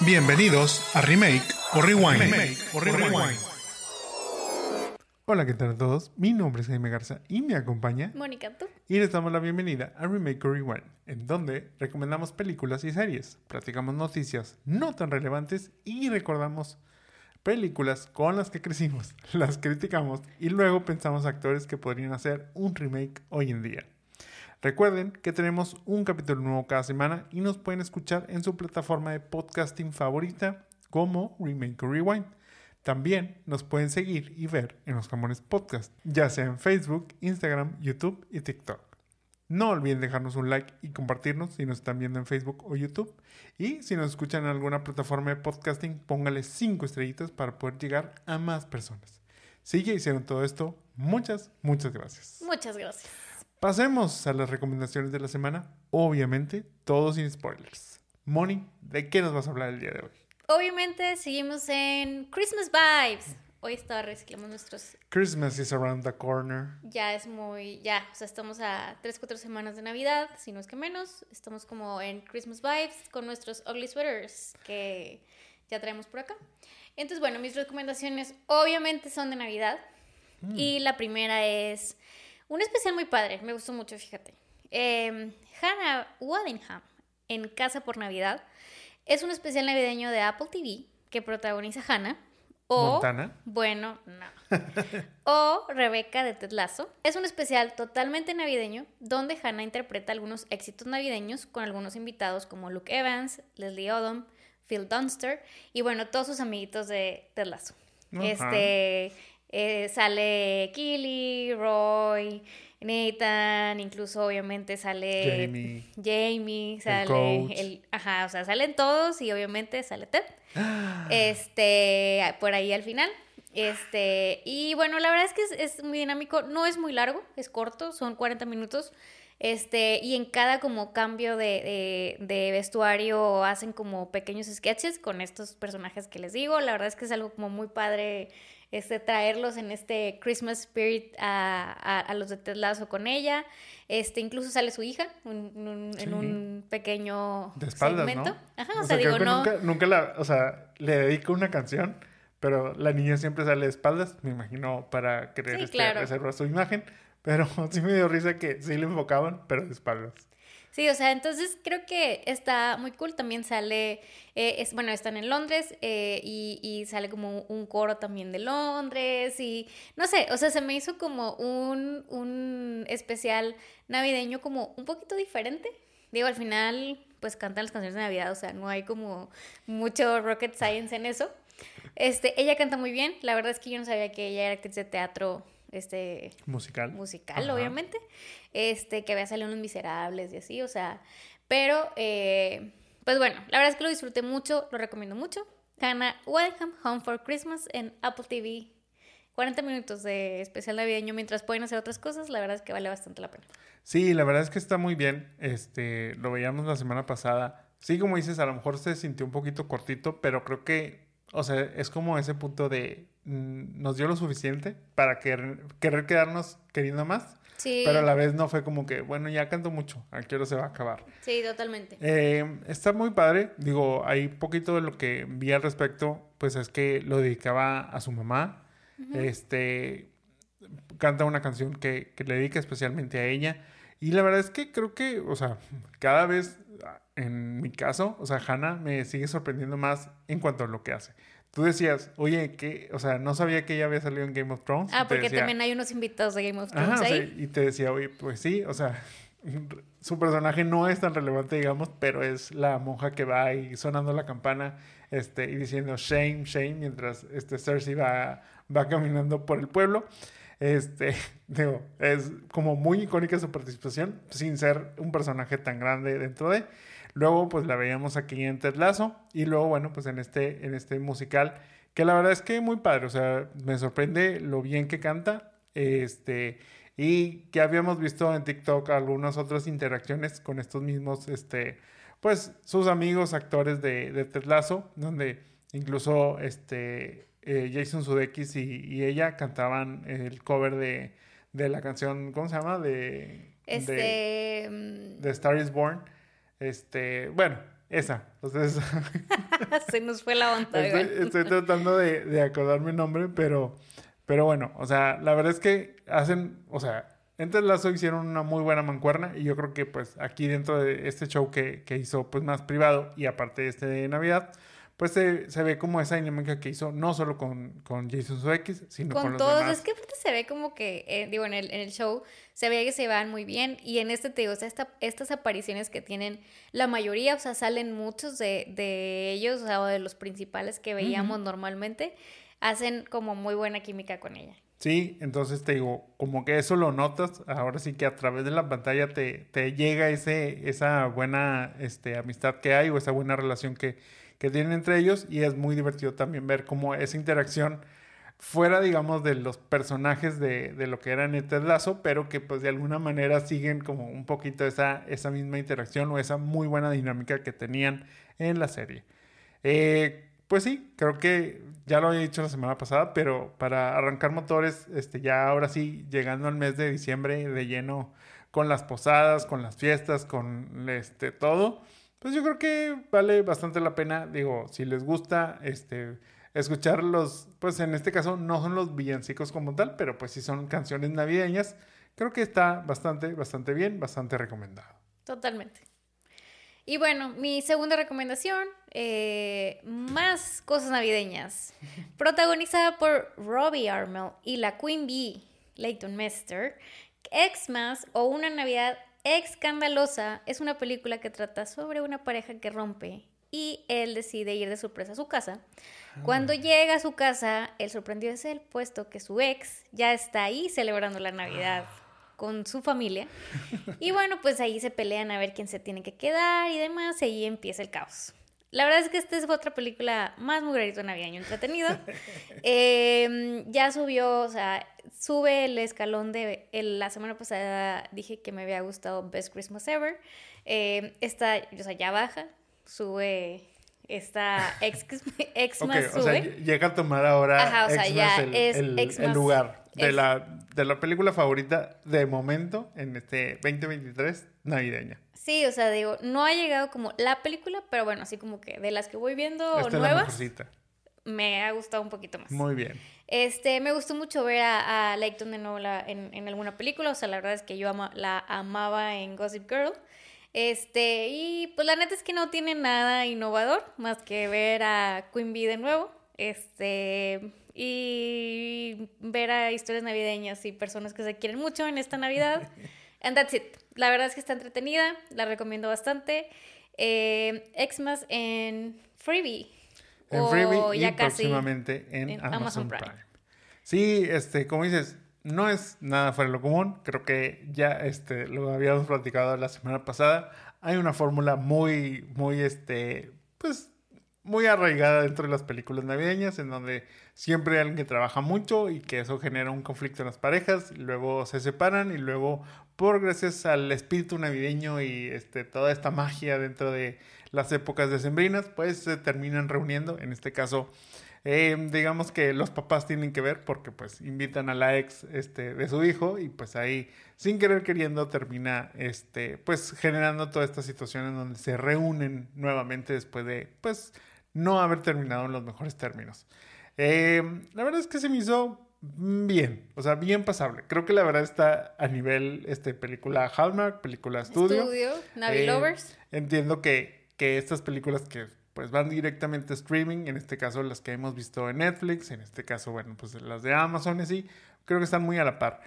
Bienvenidos a Remake o Rewind. Hola, ¿qué tal a todos? Mi nombre es Jaime Garza y me acompaña Mónica, ¿tú? y les damos la bienvenida a Remake o Rewind, en donde recomendamos películas y series, platicamos noticias no tan relevantes y recordamos películas con las que crecimos, las criticamos y luego pensamos actores que podrían hacer un remake hoy en día. Recuerden que tenemos un capítulo nuevo cada semana y nos pueden escuchar en su plataforma de podcasting favorita como Remake Rewind. También nos pueden seguir y ver en los Jamones Podcast, ya sea en Facebook, Instagram, YouTube y TikTok. No olviden dejarnos un like y compartirnos si nos están viendo en Facebook o YouTube. Y si nos escuchan en alguna plataforma de podcasting, póngale 5 estrellitas para poder llegar a más personas. Si ya hicieron todo esto, muchas, muchas gracias. Muchas gracias. Pasemos a las recomendaciones de la semana. Obviamente, todo sin spoilers. Moni, ¿de qué nos vas a hablar el día de hoy? Obviamente seguimos en Christmas Vibes. Hoy estaba reciclando nuestros... Christmas is around the corner. Ya es muy... Ya, o sea, estamos a 3, 4 semanas de Navidad, si no es que menos. Estamos como en Christmas Vibes con nuestros ugly sweaters que ya traemos por acá. Entonces, bueno, mis recomendaciones obviamente son de Navidad. Y la primera es un especial muy padre, me gustó mucho, fíjate. Eh, Hannah Waddingham en Casa por Navidad es un especial navideño de Apple TV que protagoniza Hannah. O, Montana. Bueno, no. o Rebeca de Ted Lasso. Es un especial totalmente navideño donde Hannah interpreta algunos éxitos navideños con algunos invitados como Luke Evans, Leslie Odom, Phil Dunster y bueno, todos sus amiguitos de Ted Lasso. Este eh, sale Killy, Roy, Nathan, incluso obviamente sale Jamie. Jamie, sale el, ajá, o sea, salen todos y obviamente sale Ted. Este, por ahí al final. Este, y bueno, la verdad es que es, es muy dinámico, no es muy largo, es corto, son 40 minutos. Este, y en cada como cambio de, de, de vestuario hacen como pequeños sketches con estos personajes que les digo. La verdad es que es algo como muy padre este, traerlos en este Christmas spirit a, a, a los de Ted Lasso con ella. Este, incluso sale su hija un- un- Sí. en un pequeño De espaldas, segmento. ¿no? Ajá, O o, sea, sea, creo digo, que no. nunca, nunca la, o sea, le dedico una canción, pero la niña siempre sale de espaldas, me imagino, para querer Sí, este, claro. reservar su imagen, pero sí me dio risa que sí le enfocaban, pero de espaldas. Sí, o sea, entonces creo que está muy cool. También sale, eh, es, bueno, están en Londres eh, y, y sale como un coro también de Londres y no sé, o sea, se me hizo como un, un especial navideño como un poquito diferente. Digo, al final, pues cantan las canciones de Navidad, o sea, no hay como mucho rocket science en eso. Este, ella canta muy bien. La verdad es que yo no sabía que ella era actriz de teatro, este, Musical. musical, Ajá. obviamente, este, que había salido en Los Miserables y así, o sea, pero, eh, pues bueno, la verdad es que lo disfruté mucho, lo recomiendo mucho. Hannah Welcome Home for Christmas en Apple TV. 40 minutos de especial navideño mientras pueden hacer otras cosas, la verdad es que vale bastante la pena. Sí, la verdad es que está muy bien. Este, lo veíamos la semana pasada. Sí, como dices, a lo mejor se sintió un poquito cortito, pero creo que, o sea, es como ese punto de nos dio lo suficiente para querer, querer quedarnos queriendo más, Sí, pero a la vez no fue como que, bueno, ya canto mucho, a qué hora se va a acabar. sí, totalmente. Eh, está muy padre, digo, hay poquito de lo que vi al respecto, pues es que lo dedicaba a su mamá, este, canta una canción que, que le dedica especialmente a ella, y la verdad es que creo que, o sea, cada vez, en mi caso, o sea, Hannah me sigue sorprendiendo más en cuanto a lo que hace. Tú decías, oye, que, o sea, no sabía que ella había salido en Game of Thrones. Ah, porque decía, también hay unos invitados de Game of Ajá, Thrones o sea, ahí. y te decía, oye, pues sí, o sea, su personaje no es tan relevante, digamos, pero es la monja que va ahí sonando la campana este, y diciendo shame, shame, mientras este, Cersei va, va caminando por el pueblo. Este, digo, es como muy icónica su participación, sin ser un personaje tan grande dentro de. Luego, pues la veíamos aquí en Ted Lasso, y luego, bueno, pues en este, en este musical, que la verdad es que muy padre, o sea, me sorprende lo bien que canta, este, y que habíamos visto en TikTok algunas otras interacciones con estos mismos, este, pues sus amigos actores de, de Ted Lasso, donde incluso este, eh, Jason Sudeikis y, y ella cantaban el cover de, de la canción, ¿cómo se llama? De, de, Este. mm, de Star is Born. Este, bueno, esa. Entonces. Se nos fue la onda. Estoy, estoy tratando de, de, acordarme el nombre, pero, pero bueno, o sea, la verdad es que hacen, o sea, entre Lazo hicieron una muy buena mancuerna y yo creo que pues aquí dentro de este show que, que hizo pues más privado y aparte este de Navidad, pues se, se, ve como esa dinámica que hizo, no solo con, con Jason Sudeikis, sino con, con los todos. demás. Es que se ve como que, eh, digo, en el, en el show se ve que se van muy bien y en este te digo, o sea, esta, estas apariciones que tienen la mayoría, o sea, salen muchos de, de ellos, o sea, de los principales que veíamos uh -huh. normalmente, hacen como muy buena química con ella. Sí, entonces te digo, como que eso lo notas, ahora sí que a través de la pantalla te, te llega ese, esa buena este, amistad que hay o esa buena relación que, que tienen entre ellos y es muy divertido también ver cómo esa interacción fuera, digamos, de los personajes de, de lo que era Ted Lasso, pero que pues de alguna manera siguen como un poquito esa, esa misma interacción o esa muy buena dinámica que tenían en la serie. Eh, pues sí, creo que ya lo había dicho la semana pasada, pero para arrancar motores, este, ya ahora sí, llegando al mes de diciembre de lleno con las posadas, con las fiestas, con este todo, pues yo creo que vale bastante la pena, digo, si les gusta, este, escuchar los, pues en este caso no son los villancicos como tal, pero pues sí son canciones navideñas, creo que está bastante, bastante bien, bastante recomendado. Totalmente. Y bueno, mi segunda recomendación, eh, más cosas navideñas. Protagonizada por Robbie Armel y la Queen Bee, Leighton Mester, Xmas o Una Navidad Escandalosa es una película que trata sobre una pareja que rompe y él decide ir de sorpresa a su casa. Cuando llega a su casa, el sorprendido es él, puesto que su ex ya está ahí celebrando la Navidad con su familia. Y bueno, pues ahí se pelean a ver quién se tiene que quedar y demás, y ahí empieza el caos. La verdad es que esta es otra película más mugrerito navideño entretenido. Eh, ya subió, o sea, sube el escalón de... El, la semana pasada dije que me había gustado Best Christmas Ever. Eh, esta, o sea, ya baja, sube esta ex, ex okay, sube. O sea, llega a tomar ahora Ajá, o sea, ya el, es el, el lugar de la, de la película favorita de momento en este 2023 navideña. Sí, o sea, digo, no ha llegado como la película, pero bueno, así como que de las que voy viendo Esta nuevas, me ha gustado un poquito más. Muy bien. Este, me gustó mucho ver a, a Leighton de nuevo la, en, en, alguna película, o sea, la verdad es que yo ama, la amaba en Gossip Girl. Este, y pues la neta es que no tiene nada innovador más que ver a Queen Bee de nuevo. Este, y ver a historias navideñas y personas que se quieren mucho en esta Navidad. And that's it. La verdad es que está entretenida, la recomiendo bastante. Eh, Xmas en Freebie. En Freebie y próximamente en, en Amazon, Amazon Prime. Prime. Sí, este, como dices, no es nada fuera de lo común. Creo que ya este, lo habíamos platicado la semana pasada. Hay una fórmula muy, muy, este, pues, muy arraigada dentro de las películas navideñas, en donde siempre hay alguien que trabaja mucho y que eso genera un conflicto en las parejas, luego se separan y luego, por gracias al espíritu navideño y este, toda esta magia dentro de las épocas decembrinas, pues se terminan reuniendo. En este caso, eh, digamos que los papás tienen que ver porque pues invitan a la ex este, de su hijo y pues ahí sin querer queriendo termina este, pues generando toda esta situación en donde se reúnen nuevamente después de pues no haber terminado en los mejores términos. Eh, la verdad es que se me hizo bien, o sea, bien pasable. Creo que la verdad está a nivel este, película Hallmark, película estudio. Estudio, Navi eh, Lovers. Entiendo que, que estas películas que pues van directamente a streaming, en este caso las que hemos visto en Netflix, en este caso, bueno, pues las de Amazon y así, creo que están muy a la par.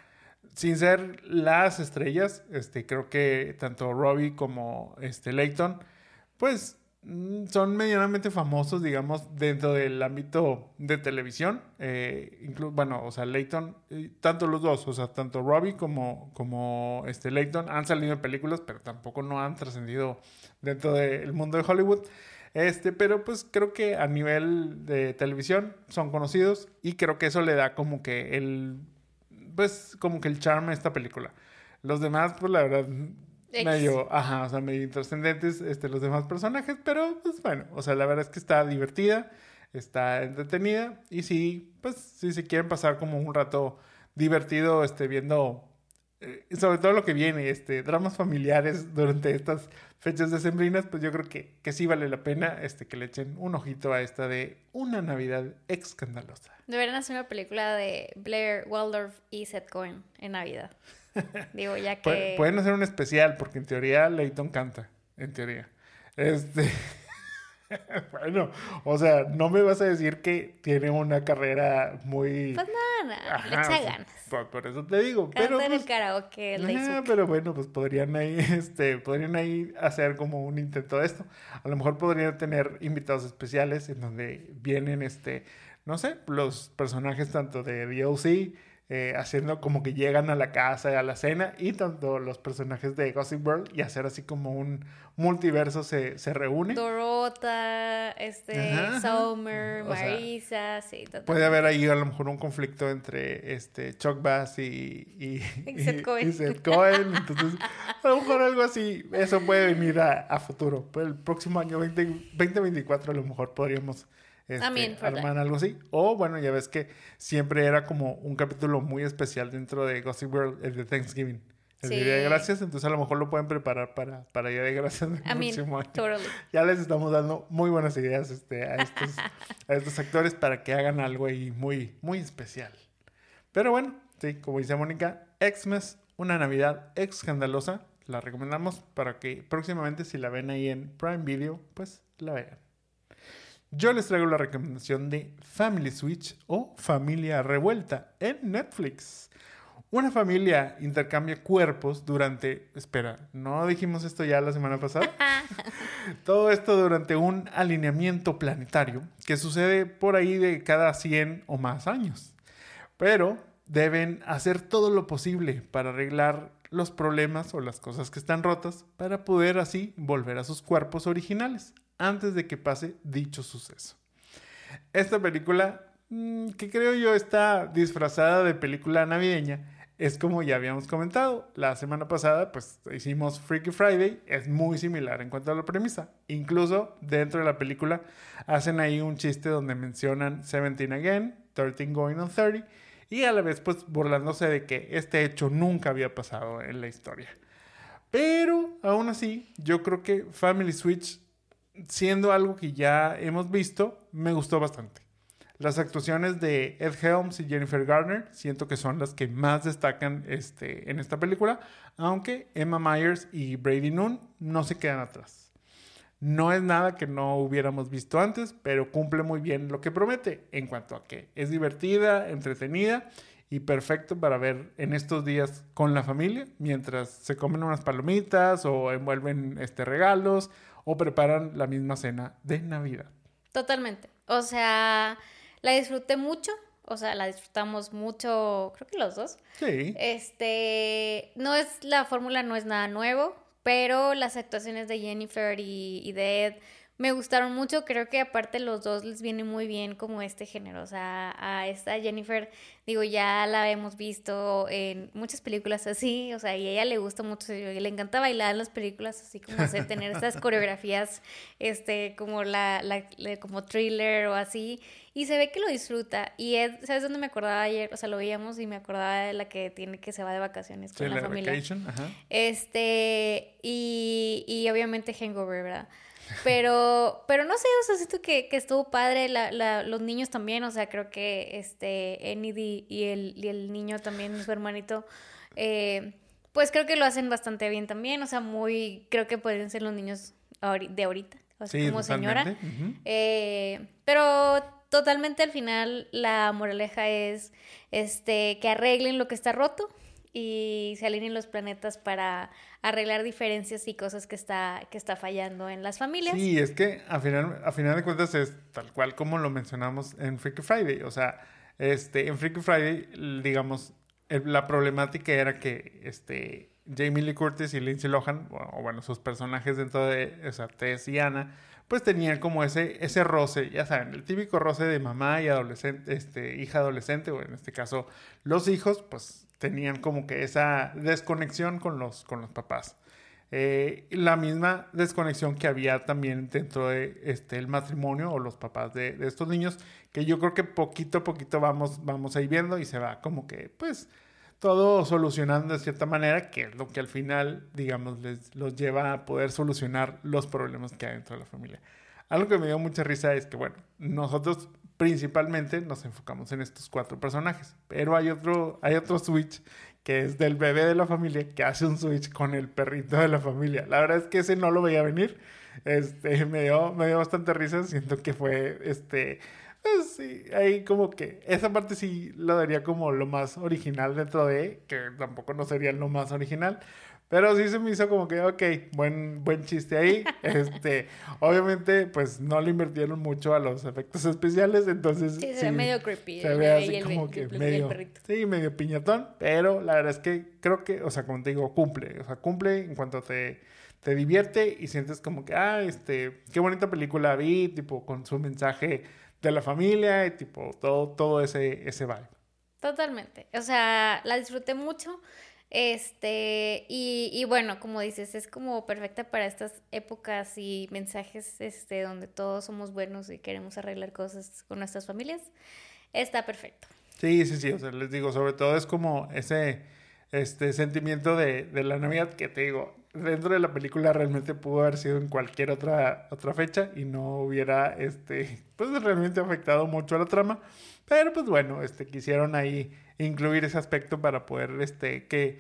Sin ser las estrellas, este, creo que tanto Robbie como este, Leighton, pues son medianamente famosos, digamos, dentro del ámbito de televisión. Eh, bueno, o sea, Leighton, tanto los dos, o sea, tanto Robbie como, como este Leighton han salido en películas, pero tampoco no han trascendido dentro del mundo de Hollywood. Este, pero pues creo que a nivel de televisión son conocidos y creo que eso le da como que el, pues como que el charme a esta película. Los demás, pues la verdad, Medio, ajá, o sea, medio intrascendentes este, los demás personajes, pero pues bueno, o sea, la verdad es que está divertida, está entretenida y sí, pues si se quieren pasar como un rato divertido este, viendo eh, sobre todo lo que viene, este, dramas familiares durante estas fechas decembrinas, pues yo creo que, que sí vale la pena este, que le echen un ojito a esta de Una Navidad escandalosa. Deberían hacer una película de Blair Waldorf y Seth Cohen en Navidad. Digo, ya que... Pueden hacer un especial, porque en teoría Leighton canta, en teoría. Este... bueno, o sea, no me vas a decir que tiene una carrera muy... Pues nada, le echa ganas. Por, eso te digo. pero, en pues, el karaoke, el Pero bueno, pues podrían ahí, este, podrían ahí hacer como un intento de esto. A lo mejor podrían tener invitados especiales en donde vienen, este, no sé, los personajes tanto de DLC eh, haciendo como que llegan a la casa, a la cena, y tanto los personajes de Gossip World y hacer así como un multiverso se, se reúne. Dorota, este, Summer, Marisa, sí. Puede haber ahí a lo mejor un conflicto entre este Chuck Bass y, y, Seth Cohen. Entonces, a lo mejor algo así, eso puede venir a, a futuro. Pues el próximo año 20, 2024 a lo mejor podríamos este, armar algo así. O bueno, ya ves que siempre era como un capítulo muy especial dentro de Gossip World, el de Thanksgiving. El Día de Gracias, entonces a lo mejor lo pueden preparar para, para Día de Gracias el próximo año. Ya les estamos dando muy buenas ideas este, a, estos, a estos actores para que hagan algo ahí muy, muy especial. Pero bueno, sí, como dice Mónica, Xmas, una Navidad escandalosa. La recomendamos para que próximamente si la ven ahí en Prime Video, pues la vean. Yo les traigo la recomendación de Family Switch o Familia Revuelta en Netflix. Una familia intercambia cuerpos durante... Espera, ¿no dijimos esto ya la semana pasada? Todo esto durante un alineamiento planetario que sucede por ahí de cada 100 o más años. Pero deben hacer todo lo posible para arreglar los problemas o las cosas que están rotas para poder así volver a sus cuerpos originales antes de que pase dicho suceso. Esta película, mm, que creo yo está disfrazada de película navideña, es como ya habíamos comentado, la semana pasada pues hicimos Freaky Friday, es muy similar en cuanto a la premisa. Incluso dentro de la película hacen ahí un chiste donde mencionan 17 again, 13 going on 30 y a la vez pues burlándose de que este hecho nunca había pasado en la historia. Pero aún así, yo creo que Family Switch siendo algo que ya hemos visto, me gustó bastante. Las actuaciones de Ed Helms y Jennifer Garner siento que son las que más destacan este, en esta película, aunque Emma Myers y Brady Noon no se quedan atrás. No es nada que no hubiéramos visto antes, pero cumple muy bien lo que promete en cuanto a que es divertida, entretenida y perfecto para ver en estos días con la familia mientras se comen unas palomitas o envuelven este, regalos o preparan la misma cena de Navidad. Totalmente. O sea, la disfruté mucho. O sea, la disfrutamos mucho, creo que los dos. Sí. Este, no es, la fórmula no es nada nuevo, pero las actuaciones de Jennifer y, y de Ed me gustaron mucho, creo que aparte los dos les viene muy bien como este género, o sea, a esta Jennifer, digo, ya la hemos visto en muchas películas así, o sea, y a ella le gusta mucho, le encanta bailar en las películas así como hacer, tener esas coreografías, este, como la, la, como thriller o así, y se ve que lo disfruta, y ¿sabes dónde me acordaba ayer? O sea, lo veíamos y me acordaba de la que tiene que se va de vacaciones con la, familia. Este, y, y obviamente Hangover, ¿verdad? Pero, pero no sé, o sea, siento que, que estuvo padre, la, la, los niños también, o sea, creo que este, Enid y el, y el niño también, su hermanito, eh, pues creo que lo hacen bastante bien también, o sea, muy, creo que podrían ser los niños de ahorita, o sea, como señora. Eh, pero totalmente al final la moraleja es este que arreglen lo que está roto y se alineen los planetas para arreglar diferencias y cosas que está, que está fallando en las familias. Sí, es que a final, a final de cuentas es tal cual como lo mencionamos en Freaky Friday. O sea, este, en Freaky Friday, digamos, la problemática era que este, Jamie Lee Curtis y Lindsay Lohan, o, bueno, sus personajes dentro de, o sea, Tess y Anna, pues tenían como ese, ese roce, ya saben, el típico roce de mamá y adolescente, este, hija adolescente, o en este caso los hijos, pues tenían como que esa desconexión con los, con los papás. Eh, la misma desconexión que había también dentro de este, el matrimonio o los papás de, estos niños, que yo creo que poquito a poquito vamos, vamos a viendo y se va como que, pues, todo solucionando de cierta manera, que es lo que al final, digamos, les los lleva a poder solucionar los problemas que hay dentro de la familia. Algo que me dio mucha risa es que, bueno, nosotros principalmente nos enfocamos en estos cuatro personajes, pero hay otro, hay otro switch que es del bebé de la familia que hace un switch con el perrito de la familia. La verdad es que ese no lo veía venir. Este, me dio, me dio bastante risa, siento que fue, este, pues sí, ahí como que esa parte sí lo daría como lo más original dentro de, que tampoco no sería lo más original, pero sí se me hizo como que, ok, buen, buen chiste ahí. Este, obviamente, pues no le invirtieron mucho a los efectos especiales, entonces. Sí, se ve medio creepy. Se ve así como que medio. Sí, medio piñatón, pero la verdad es que creo que, o sea, como te digo, cumple. O sea, cumple en cuanto te, te divierte y sientes como que, ah, este, qué bonita película vi, tipo, con su mensaje de la familia y tipo, todo, todo ese, ese vibe. Totalmente. O sea, la disfruté mucho. Este, y, y, bueno, como dices, es como perfecta para estas épocas y mensajes este, donde todos somos buenos y queremos arreglar cosas con nuestras familias. Está perfecto. Sí, sí, sí. O sea, les digo, sobre todo es como ese este sentimiento de, de la Navidad que te digo, dentro de la película realmente pudo haber sido en cualquier otra, otra fecha y no hubiera este, pues realmente afectado mucho a la trama. Pero pues bueno, este, quisieron ahí incluir ese aspecto para poder, este, que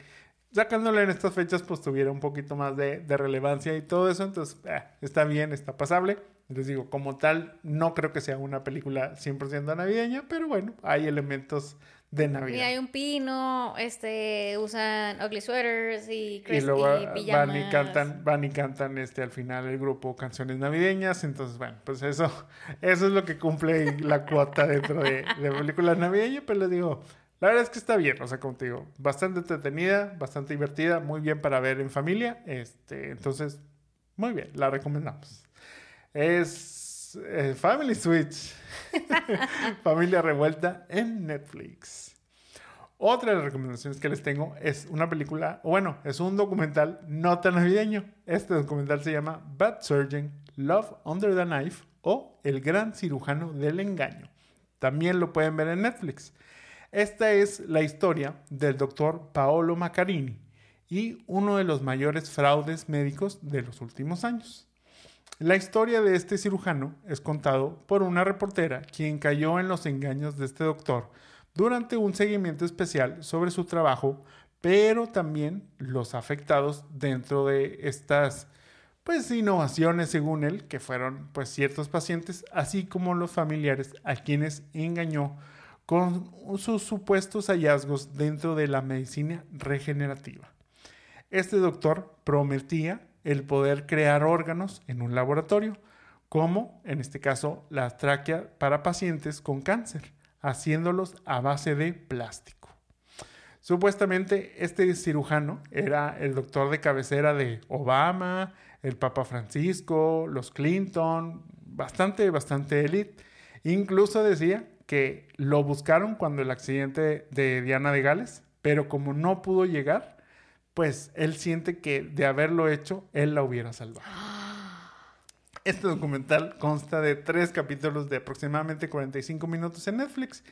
sacándole en estas fechas, pues tuviera un poquito más de, de relevancia y todo eso. Entonces, eh, está bien, está pasable. Les digo, como tal, no creo que sea una película 100% navideña, pero bueno, hay elementos de Navidad. Y hay un pino, este, usan ugly sweaters y, y luego van y cantan, van y cantan este al final el grupo canciones navideñas, entonces bueno, pues eso, eso es lo que cumple la cuota dentro de, de películas navideñas, pero les digo, la verdad es que está bien, o sea, como te digo, bastante entretenida, bastante divertida, muy bien para ver en familia. Este, entonces, muy bien, la recomendamos. Es eh, Family Switch. Familia Revuelta en Netflix. Otra de las recomendaciones que les tengo es una película, bueno, es un documental no tan navideño. Este documental se llama Bad Surgeon, Love Under the Knife o El Gran Cirujano del Engaño. También lo pueden ver en Netflix. Esta es la historia del doctor Paolo Maccarini y uno de los mayores fraudes médicos de los últimos años. La historia de este cirujano es contado por una reportera quien cayó en los engaños de este doctor durante un seguimiento especial sobre su trabajo, pero también los afectados dentro de estas pues innovaciones según él, que fueron pues ciertos pacientes, así como los familiares a quienes engañó con sus supuestos hallazgos dentro de la medicina regenerativa. Este doctor prometía el poder crear órganos en un laboratorio, como en este caso la tráquea para pacientes con cáncer, haciéndolos a base de plástico. Supuestamente este cirujano era el doctor de cabecera de Obama, el Papa Francisco, los Clinton, bastante, bastante elite. Incluso decía lo buscaron cuando el accidente de Diana de Gales, pero como no pudo llegar, pues él siente que de haberlo hecho, él la hubiera salvado. Este documental consta de tres capítulos de aproximadamente 45 minutos en Netflix.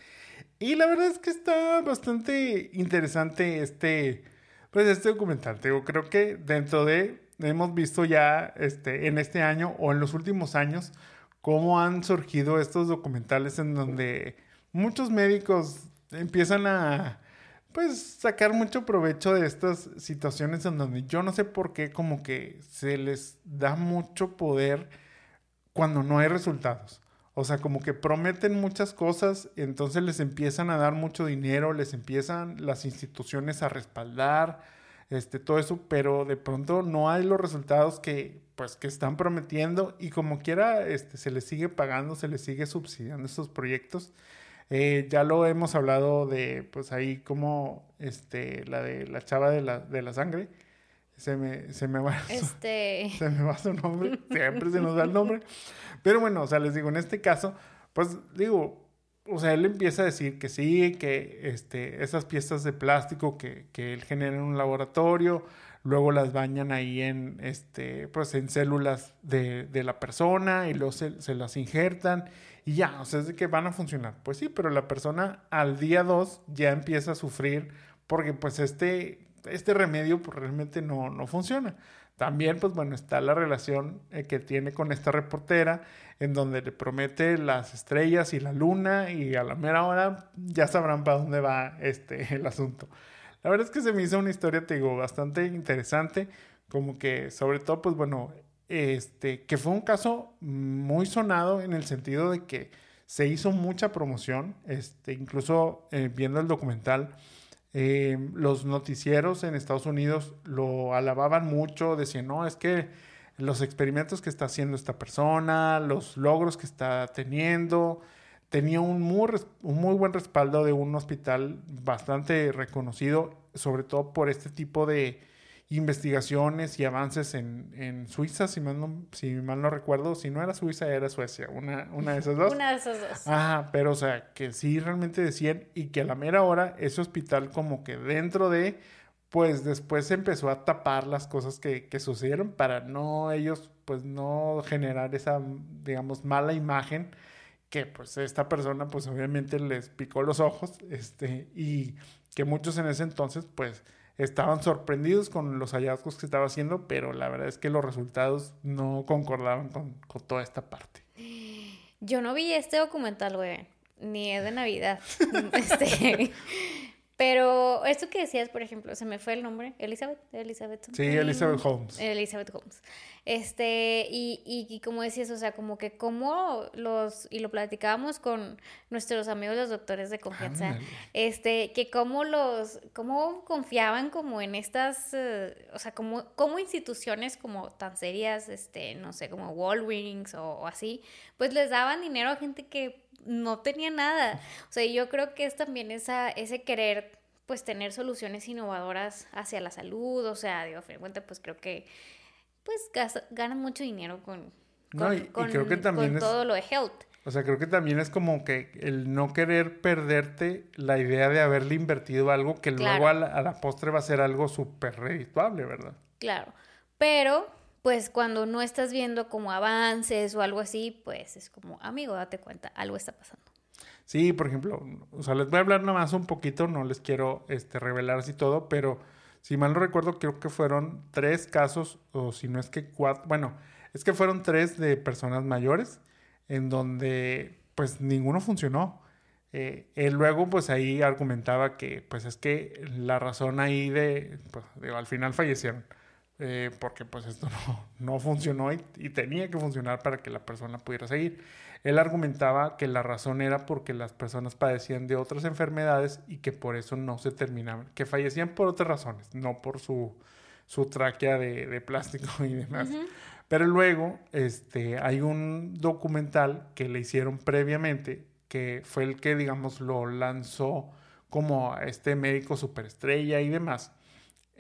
Y la verdad es que está bastante interesante este, pues este documental. creo que dentro de, hemos visto ya este, en este año o en los últimos años cómo han surgido estos documentales en donde muchos médicos empiezan a pues sacar mucho provecho de estas situaciones en donde yo no sé por qué como que se les da mucho poder cuando no hay resultados. O sea, como que prometen muchas cosas, entonces les empiezan a dar mucho dinero, les empiezan las instituciones a respaldar, este, todo eso, pero de pronto no hay los resultados que, pues, que están prometiendo y como quiera, este, se les sigue pagando, se les sigue subsidiando estos proyectos. Eh, ya lo hemos hablado de, pues ahí como, este, la de la chava de la, de la sangre, se me, se me va este... se me va su nombre, siempre se nos da el nombre, pero bueno, o sea, les digo, en este caso, pues digo, o sea, él empieza a decir que sí, que este, esas piezas de plástico que, que él genera en un laboratorio, luego las bañan ahí en, este, pues en células de, de la persona y luego se, se, las injertan y ya, o sea, es de que van a funcionar. Pues sí, pero la persona al día 2 ya empieza a sufrir porque pues este, este remedio pues, realmente no, no funciona. También, pues bueno, está la relación eh, que tiene con esta reportera, en donde le promete las estrellas y la luna, y a la mera hora ya sabrán para dónde va este, el asunto. La verdad es que se me hizo una historia, te digo, bastante interesante, como que sobre todo, pues bueno, este, que fue un caso muy sonado en el sentido de que se hizo mucha promoción, este, incluso eh, viendo el documental, eh, los noticieros en Estados Unidos lo alababan mucho, decían, no, es que los experimentos que está haciendo esta persona, los logros que está teniendo, tenía un muy, un muy buen respaldo de un hospital bastante reconocido, sobre todo por este tipo de, investigaciones y avances en, en Suiza, si mal, no, si mal no recuerdo. Si no era Suiza, era Suecia. Una, una de esas dos. una de esas dos. Ajá, pero o sea, que sí realmente decían y que a la mera hora ese hospital como que dentro de, pues después empezó a tapar las cosas que, que sucedieron para no ellos, pues no generar esa, digamos, mala imagen que pues esta persona pues obviamente les picó los ojos, este, y que muchos en ese entonces pues estaban sorprendidos con los hallazgos que estaba haciendo, pero la verdad es que los resultados no concordaban con, toda esta parte. Yo no vi este documental, güey, ni es de Navidad. este, pero esto que decías, por ejemplo, se me fue el nombre, Elizabeth, Elizabeth. Sí, Elizabeth Holmes. Elizabeth Holmes. Este, y, y, como decías, o sea, como que como los, y lo platicábamos con nuestros amigos los doctores de confianza, este, que como los, cómo confiaban como en estas, eh, o sea, como, como instituciones como tan serias, este, no sé, como Walgreens o, o así, pues les daban dinero a gente que no tenía nada. O sea, yo creo que es también esa, ese querer, pues, tener soluciones innovadoras hacia la salud, o sea, digo, a cuenta, pues creo que pues ganan mucho dinero con, todo lo de health. O sea, creo que también es como que el no querer perderte la idea de haberle invertido algo que luego a la, postre va a ser algo súper redituable, ¿verdad? Claro, pero pues cuando no estás viendo como avances o algo así, pues es como, amigo, date cuenta, algo está pasando. Sí, por ejemplo, o sea, les voy a hablar nomás un poquito, no les quiero este, revelar así todo, pero si mal no recuerdo, creo que fueron tres casos, o si no es que cuatro, bueno, es que fueron tres de personas mayores, en donde pues ninguno funcionó. Eh, luego pues ahí argumentaba que pues es que la razón ahí de, pues, al final fallecieron, eh, porque pues esto no, no funcionó y, y, tenía que funcionar para que la persona pudiera seguir. Él argumentaba que la razón era porque las personas padecían de otras enfermedades y que por eso no se terminaban, que fallecían por otras razones, no por su, su tráquea de, plástico y demás. Pero luego este, hay un documental que le hicieron previamente, que fue el que, digamos, lo lanzó como este médico superestrella y demás,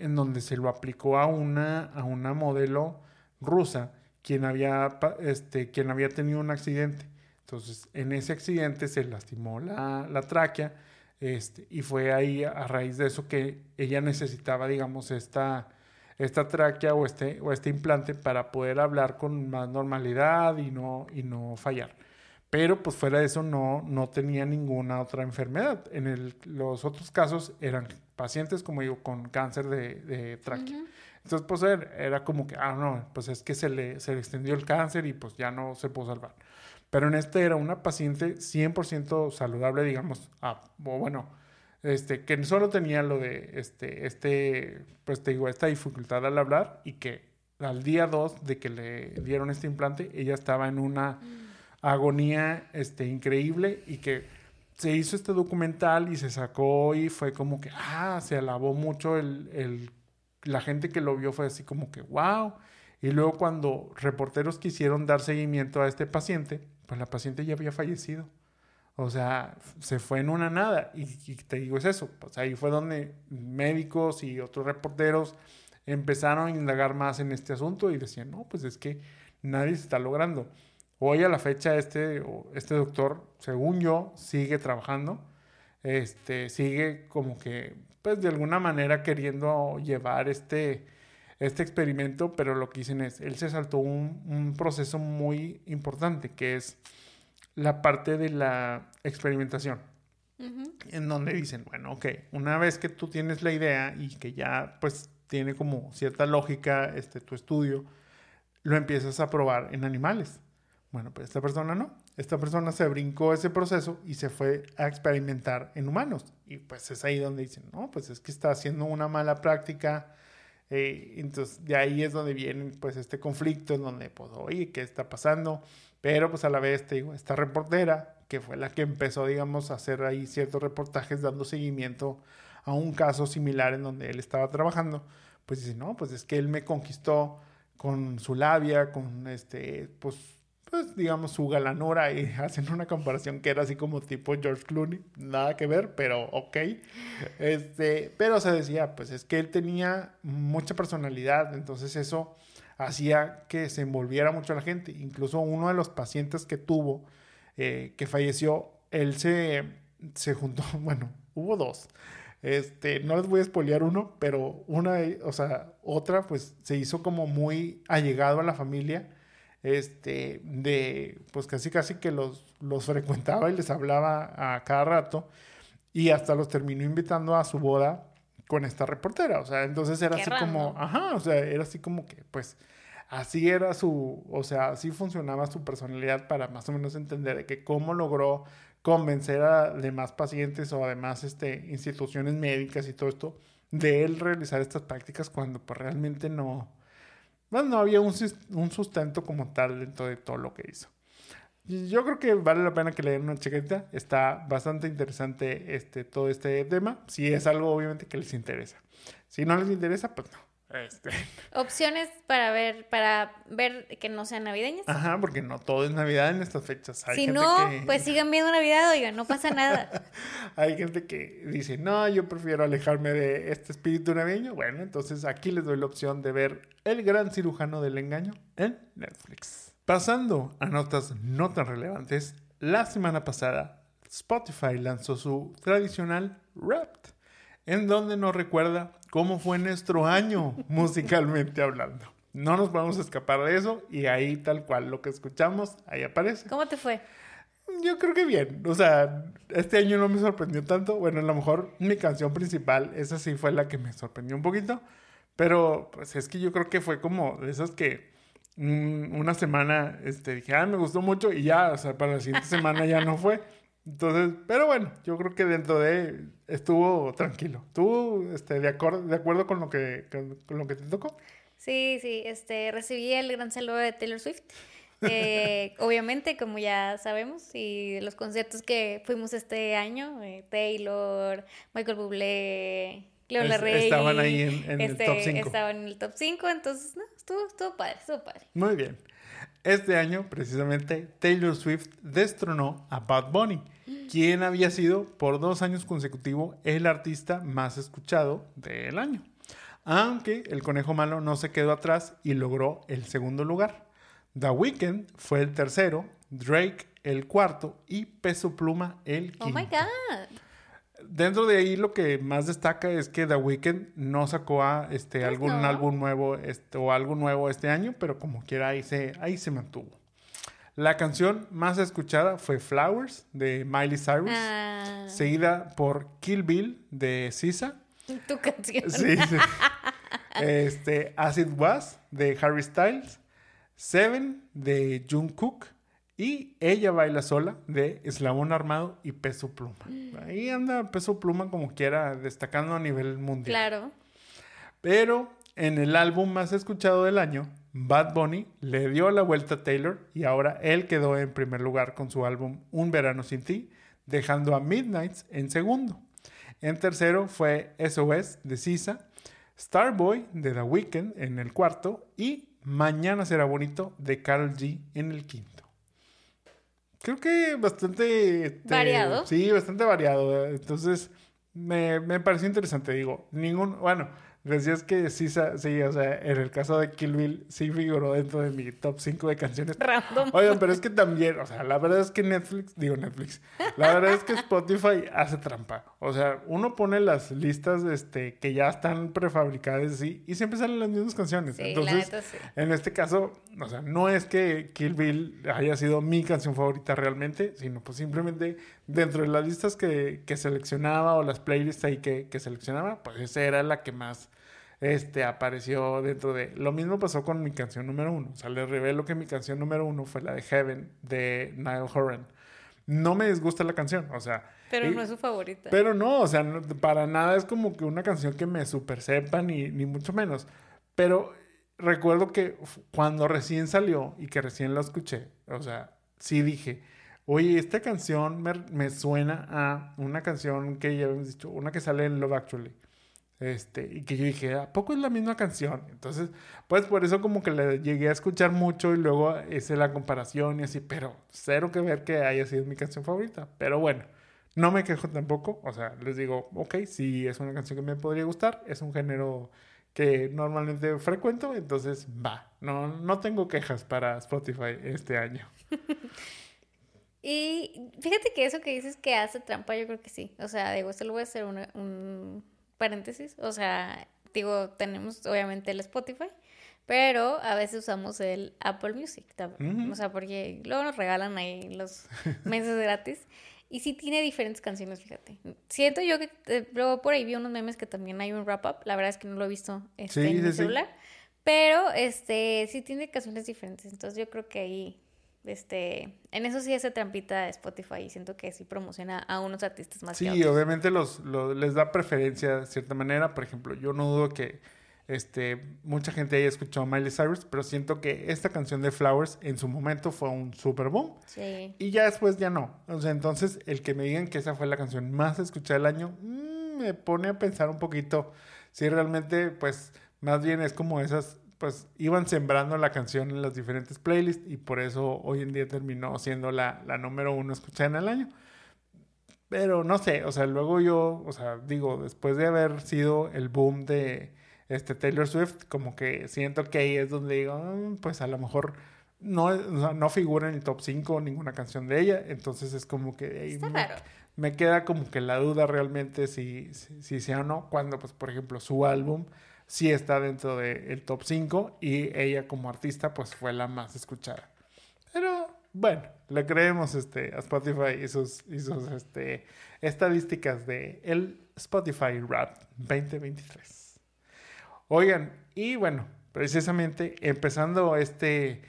en donde se lo aplicó a una, a una modelo rusa quien había, este, quien había tenido un accidente. Entonces, en ese accidente se lastimó la, la tráquea este, y fue ahí a raíz de eso que ella necesitaba, digamos, esta, esta tráquea o este, o este implante para poder hablar con más normalidad y no, y no fallar. Pero pues fuera de eso no, no tenía ninguna otra enfermedad. En el, los otros casos eran pacientes, como digo, con cáncer de, de tráquea. Entonces, pues era, como que, ah, no, pues es que se le, se le extendió el cáncer y pues ya no se pudo salvar. Pero en este era una paciente 100% saludable, digamos, ah, o bueno, este, que solo tenía lo de, este, este, pues te digo, esta dificultad al hablar y que al día 2 de que le dieron este implante, ella estaba en una agonía este, increíble y que se hizo este documental y se sacó y fue como que, ah, se alabó mucho el, el la gente que lo vio fue así como que, wow. Y luego cuando reporteros quisieron dar seguimiento a este paciente, pues la paciente ya había fallecido. O sea, se fue en una nada. Y, te digo, es eso. Pues ahí fue donde médicos y otros reporteros empezaron a indagar más en este asunto y decían, no, pues es que nadie se está logrando. Hoy a la fecha este, este doctor, según yo, sigue trabajando, este, sigue como que, pues de alguna manera queriendo llevar este, este experimento, pero lo que dicen es, él se saltó un, proceso muy importante, que es la parte de la experimentación. en donde dicen, bueno, ok, una vez que tú tienes la idea y que ya pues tiene como cierta lógica este, tu estudio, lo empiezas a probar en animales. Bueno, pues esta persona no. Esta persona se brincó ese proceso y se fue a experimentar en humanos. Y pues es ahí donde dicen, no, pues es que está haciendo una mala práctica. Eh, entonces de ahí es donde viene pues este conflicto en donde pues oye, ¿qué está pasando? Pero pues a la vez te digo, esta reportera que fue la que empezó digamos a hacer ahí ciertos reportajes dando seguimiento a un caso similar en donde él estaba trabajando, pues dice, no, pues es que él me conquistó con su labia, con este, pues, pues digamos su galanura y hacen una comparación que era así como tipo George Clooney, nada que ver, pero ok. Este, pero se decía, pues es que él tenía mucha personalidad, entonces eso hacía que se envolviera mucho la gente. Incluso uno de los pacientes que tuvo, eh, que falleció, él se, se juntó, bueno, hubo dos. Este, no les voy a espolear uno, pero una, o sea, otra, pues se hizo como muy allegado a la familia. Este, de, pues casi casi que los, los frecuentaba y les hablaba a cada rato. Y hasta los terminó invitando a su boda con esta reportera. O sea, entonces era así como, ajá, o sea, era así como que, pues, así era su, o sea, así funcionaba su personalidad para más o menos entender de que cómo logró convencer a demás pacientes o además este, instituciones médicas y todo esto de él realizar estas prácticas cuando pues realmente no, bueno, no había un, sustento como tal dentro de todo lo que hizo. Yo creo que vale la pena que le den una chequeta. Está bastante interesante este, todo este tema. Si es algo obviamente que les interesa. Si no les interesa, pues no. Este. Opciones para ver, para ver que no sean navideñas. Ajá, porque no todo es Navidad en estas fechas. si no, pues sigan viendo Navidad, oigan, no pasa nada. Hay gente que dice, no, yo prefiero alejarme de este espíritu navideño. Bueno, entonces aquí les doy la opción de ver El gran cirujano del engaño en Netflix. Pasando a notas no tan relevantes, la semana pasada Spotify lanzó su tradicional Wrapped, en donde nos recuerda cómo fue nuestro año musicalmente hablando. No nos podemos escapar de eso y ahí tal cual lo que escuchamos, ahí aparece. ¿Cómo te fue? Yo creo que bien. O sea, este año no me sorprendió tanto. Bueno, a lo mejor mi canción principal, esa sí fue la que me sorprendió un poquito. Pero pues es que yo creo que fue como de esas que mm, una semana este, dije, ah, me gustó mucho y ya, o sea, para la siguiente semana ya no fue. Entonces, pero bueno, yo creo que dentro de estuvo tranquilo. ¿Tú este, de, acuerdo, de acuerdo con lo, que, con, lo que te tocó? Sí, sí, este, recibí el gran saludo de Taylor Swift. Eh, obviamente, como ya sabemos, y los conciertos que fuimos este año, eh, Taylor, Michael Bublé, Leola Rey. Estaban ahí en, el este, top 5. Estaban en el top 5, entonces, no, estuvo, estuvo padre, estuvo padre. Muy bien. Este año, precisamente, Taylor Swift destronó a Bad Bunny, quien había sido por dos años consecutivos el artista más escuchado del año. Aunque el conejo malo no se quedó atrás y logró el segundo lugar. The Weeknd fue el tercero, Drake el cuarto y Peso Pluma el quinto. Oh my God dentro de ahí lo que más destaca es que The Weeknd no sacó a, este, pues algún álbum nuevo este, o algo nuevo este año, pero como quiera ahí se, ahí se mantuvo. La canción más escuchada fue Flowers de Miley Cyrus, ah. seguida por Kill Bill de Sisa. Tu canción. Sí, sí. Este, As It Was de Harry Styles, Seven de Jungkook y ella baila sola de Eslabón Armado y Peso Pluma. Ahí anda Peso Pluma como quiera, destacando a nivel mundial. Claro. Pero en el álbum más escuchado del año, Bad Bunny le dio la vuelta a Taylor y ahora él quedó en primer lugar con su álbum Un Verano Sin Ti, dejando a Midnights en segundo. En tercero fue SOS de Sisa, Starboy de The Weeknd en el cuarto y Mañana será bonito de Carol G en el quinto. Creo que bastante... Este, variado. Sí, bastante variado. Entonces, me, me pareció interesante. Digo, ningún... Bueno, decías que sí, sí, o sea, en el caso de Kill Bill sí figuró dentro de mi top 5 de canciones. Random. Oigan, pero es que también, o sea, la verdad es que Netflix, digo Netflix, la verdad es que Spotify hace trampa. O sea, uno pone las listas este, que ya están prefabricadas ¿sí? y siempre salen las mismas canciones. Entonces, en este caso, o sea, no es que Kill Bill haya sido mi canción favorita realmente, sino pues simplemente dentro de las listas que, que seleccionaba o las playlists ahí que, que seleccionaba, pues esa era la que más este, apareció dentro de... Lo mismo pasó con mi canción número uno. O sea, les revelo que mi canción número uno fue la de Heaven de Niall Horan. No me disgusta la canción, o sea... Pero no es su favorita. Pero no, o sea, para nada es como que una canción que me super sepa, ni, ni mucho menos. Pero recuerdo que cuando recién salió y que recién la escuché, o sea, sí dije, oye, esta canción me, me suena a una canción que ya habíamos dicho, una que sale en Love Actually. Este, y que yo dije, ¿a poco es la misma canción? Entonces, pues por eso como que le llegué a escuchar mucho y luego hice la comparación y así, pero cero que ver que haya sido mi canción favorita. Pero bueno, no me quejo tampoco, o sea, les digo, ok, sí es una canción que me podría gustar, es un género que normalmente frecuento, entonces va, no, no tengo quejas para Spotify este año. y fíjate que eso que dices que hace trampa, yo creo que sí. O sea, digo, esto lo voy a hacer un paréntesis, o sea, digo, tenemos obviamente el Spotify, pero a veces usamos el Apple Music también. O sea, porque luego nos regalan ahí los meses gratis. Y sí tiene diferentes canciones, fíjate. Siento yo que eh, luego por ahí vi unos memes que también hay un wrap up. La verdad es que no lo he visto este, en mi celular. Pero este sí tiene canciones diferentes. Entonces yo creo que ahí este, en eso sí hace trampita Spotify y siento que sí promociona a unos artistas más. Sí, obviamente los, les da preferencia de cierta manera. Por ejemplo, yo no dudo que este, mucha gente haya escuchado Miley Cyrus, pero siento que esta canción de Flowers en su momento fue un super boom. Sí. Y ya después ya no. O sea, entonces el que me digan que esa fue la canción más escuchada del año, mm, me pone a pensar un poquito si realmente, pues, más bien es como esas pues iban sembrando la canción en las diferentes playlists y por eso hoy en día terminó siendo la, la número uno escuchada en el año. Pero no sé, o sea, luego yo, o sea, digo, después de haber sido el boom de este Taylor Swift, como que siento que ahí es donde digo, mm, pues a lo mejor no, no figura en el top 5 ninguna canción de ella, entonces es como que ahí me, me, queda como que la duda realmente si, si, si sea o no, cuando pues por ejemplo su álbum sí está dentro del top 5 y ella como artista pues fue la más escuchada. Pero bueno, le creemos este, a Spotify y sus, y sus este, estadísticas de el Spotify Rap 2023. Oigan, y bueno, precisamente empezando este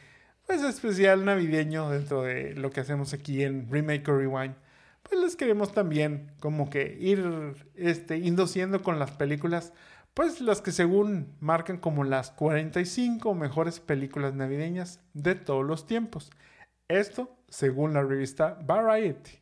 pues especial navideño dentro de lo que hacemos aquí en Remake or Rewind, pues les queremos también como que ir este, induciendo con las películas pues las que según marcan como las 45 mejores películas navideñas de todos los tiempos. Esto según la revista Variety.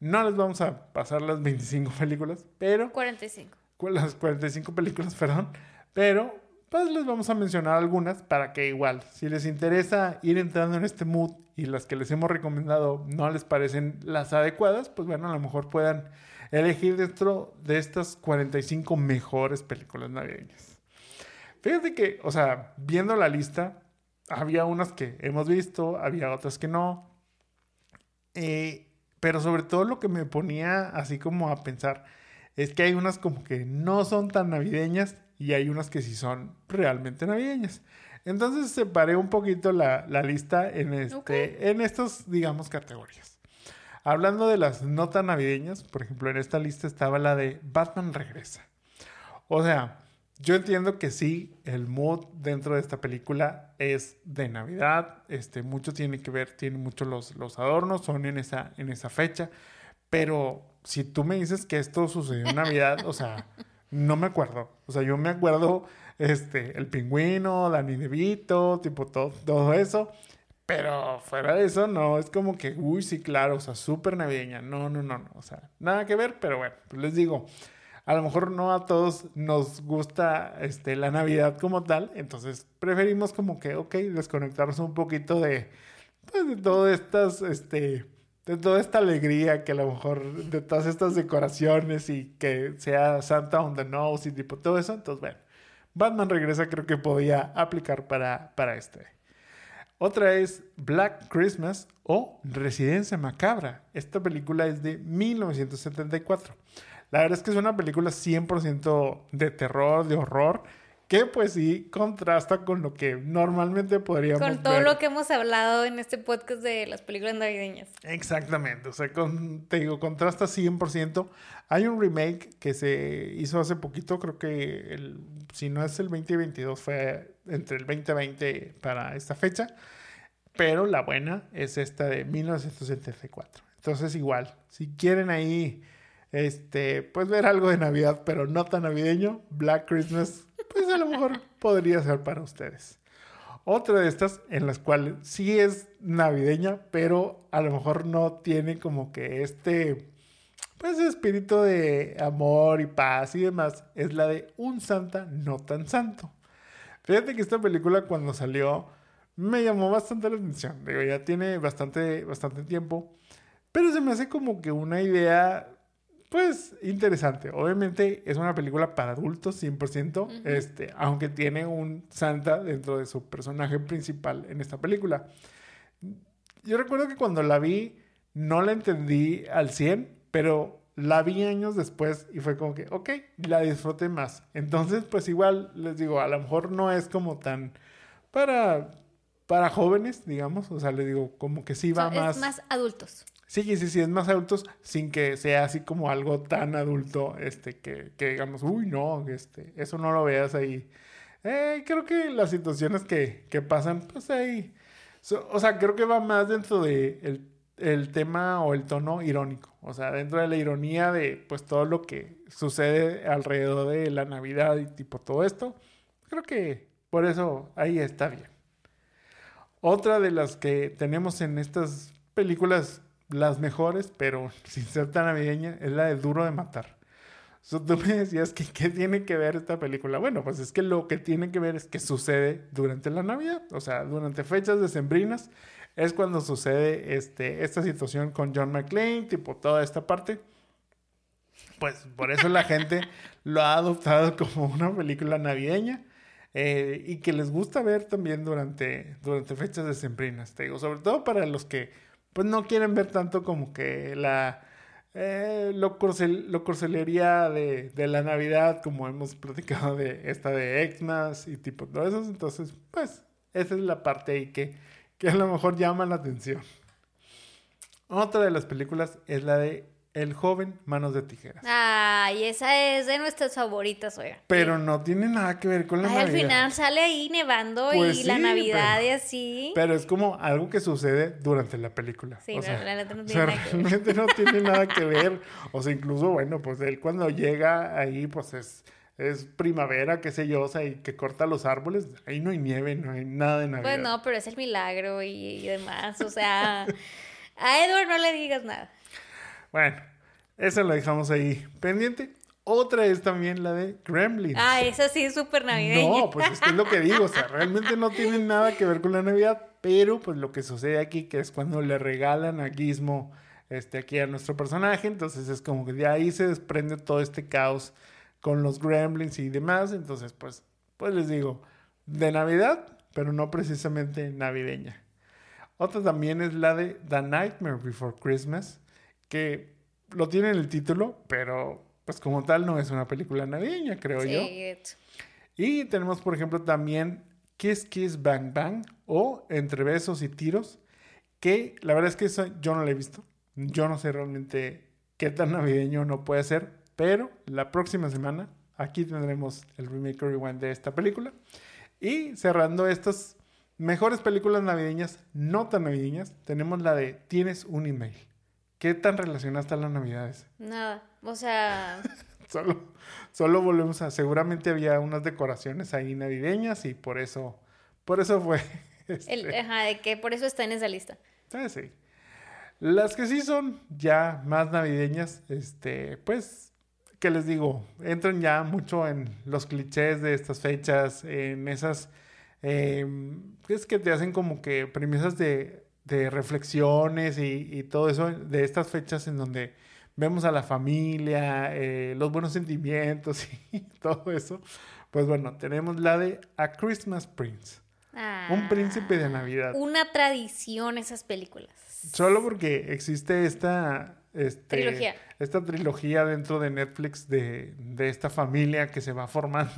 No les vamos a pasar las 25 películas, pero... 45. Las 45 películas, perdón. Pero pues les vamos a mencionar algunas para que igual, si les interesa ir entrando en este mood y las que les hemos recomendado no les parecen las adecuadas, pues bueno, a lo mejor puedan elegir dentro de estas 45 mejores películas navideñas. Fíjate que, o sea, viendo la lista, había unas que hemos visto, había otras que no. Eh, pero sobre todo lo que me ponía así como a pensar es que hay unas como que no son tan navideñas y hay unas que sí son realmente navideñas. Entonces separé un poquito la, lista en, este, en estas, digamos, categorías. Hablando de las notas navideñas, por ejemplo, en esta lista estaba la de Batman regresa. O sea, yo entiendo que sí, el mood dentro de esta película es de Navidad, este, mucho tiene que ver, tiene mucho los, los adornos, son en esa, en esa fecha, pero si tú me dices que esto sucedió en Navidad, o sea, no me acuerdo. O sea, yo me acuerdo, este, el pingüino, Danny DeVito, tipo todo, todo eso, pero fuera de eso, no, es como que, uy, sí, claro, o sea, súper navideña. No, no, no, no, o sea, nada que ver, pero bueno, pues les digo, a lo mejor no a todos nos gusta este, la Navidad como tal, entonces preferimos como que, ok, desconectarnos un poquito de, pues, de todas estas, este, de toda esta alegría que a lo mejor, de todas estas decoraciones y que sea Santa on the nose y tipo todo eso, entonces bueno, Batman regresa creo que podía aplicar para, para este. Otra es Black Christmas o Residencia Macabra. Esta película es de 1974. La verdad es que es una película 100% de terror, de horror que pues sí contrasta con lo que normalmente podríamos Con todo lo que hemos hablado en este podcast de las películas navideñas. Exactamente, o sea, te digo, contrasta 100%. Hay un remake que se hizo hace poquito, creo que el, si no es el 2022, fue entre el 2020 para esta fecha, pero la buena es esta de 1974. Entonces igual, si quieren ahí, este, pues ver algo de Navidad, pero no tan navideño, Black Christmas pues a lo mejor podría ser para ustedes. Otra de estas en las cuales sí es navideña, pero a lo mejor no tiene como que este, pues espíritu de amor y paz y demás, es la de Un Santa no tan santo. Fíjate que esta película cuando salió me llamó bastante la atención. Digo, ya tiene bastante, bastante tiempo, pero se me hace como que una idea pues interesante. Obviamente es una película para adultos 100%, este, aunque tiene un Santa dentro de su personaje principal en esta película. Yo recuerdo que cuando la vi no la entendí al 100, pero la vi años después y fue como que, ok, la disfruté más. Entonces, pues igual les digo, a lo mejor no es como tan para para jóvenes, digamos, o sea, les digo, como que sí va más... Es más adultos. Sí, sí, sí, es más adultos sin que sea así como algo tan adulto, este, que, que digamos, uy, no, este, eso no lo veas ahí. Eh, creo que las situaciones que, que pasan, pues ahí, o sea, creo que va más dentro de el, el, tema o el tono irónico, o sea, dentro de la ironía de, pues, todo lo que sucede alrededor de la Navidad y tipo todo esto, creo que por eso ahí está bien. Otra de las que tenemos en estas películas las mejores, pero sin ser tan navideña, es la de Duro de Matar. So, tú me decías que qué tiene que ver esta película. Bueno, pues es que lo que tiene que ver es que sucede durante la Navidad, o sea, durante fechas decembrinas, es cuando sucede este, esta situación con John McClane, tipo toda esta parte. Pues por eso la gente lo ha adoptado como una película navideña. Eh, y que les gusta ver también durante, durante fechas decembrinas, te digo, sobre todo para los que pues no quieren ver tanto como que la eh, lo, lo corcelería de, de, la Navidad, como hemos platicado de esta de Xmas y tipo todo eso. Entonces, pues, esa es la parte ahí que, que a lo mejor llama la atención. Otra de las películas es la de el joven Manos de Tijeras. Ay, esa es de nuestras favoritas, oiga. Pero no tiene nada que ver con la Ay, Navidad. Al final sale ahí nevando y pues la Navidad y así. Pero es como algo que sucede durante la película. Sí, o sea, la no tiene nada que ver. realmente no tiene nada que ver. O sea, incluso, bueno, pues él cuando llega ahí, pues es es primavera, qué sé yo, o sea, y que corta los árboles, ahí no hay nieve, no hay nada de Navidad. Pues no, pero es el milagro y, y demás, o sea, a Edward no le digas nada. Bueno, esa la dejamos ahí pendiente. Otra es también la de Gremlins. Ah, esa sí es súper navideña. No, pues es que es lo que digo, o sea, realmente no tiene nada que ver con la Navidad, pero pues lo que sucede aquí, que es cuando le regalan a Gizmo este, aquí a nuestro personaje, entonces es como que de ahí se desprende todo este caos con los Gremlins y demás, entonces pues, pues les digo, de Navidad, pero no precisamente navideña. Otra también es la de The Nightmare Before Christmas, que lo tiene en el título, pero pues como tal no es una película navideña, creo yo. Y tenemos, por ejemplo, también Kiss Kiss Bang Bang o Entre Besos y Tiros, que la verdad es que eso yo no la he visto. Yo no sé realmente qué tan navideño no puede ser, pero la próxima semana aquí tendremos el remake rewind de esta película. Y cerrando estas mejores películas navideñas, no tan navideñas, tenemos la de Tienes un email. ¿Qué tan relacionada están las navidades? Nada, o sea... solo, solo volvemos a... Seguramente había unas decoraciones ahí navideñas y por eso, por eso fue... Este ajá, de que por eso está en esa lista. Ah, sí. Las que sí son ya más navideñas, este, pues, ¿qué les digo? Entran ya mucho en los clichés de estas fechas, en esas... Eh, es que te hacen como que premisas de de reflexiones y, todo eso de estas fechas en donde vemos a la familia, eh, los buenos sentimientos y todo eso, Pues bueno, tenemos la de A Christmas Prince. Un príncipe de Navidad. Una tradición esas películas. Solo porque existe esta este, trilogía. esta trilogía dentro de Netflix de, de esta familia que se va formando.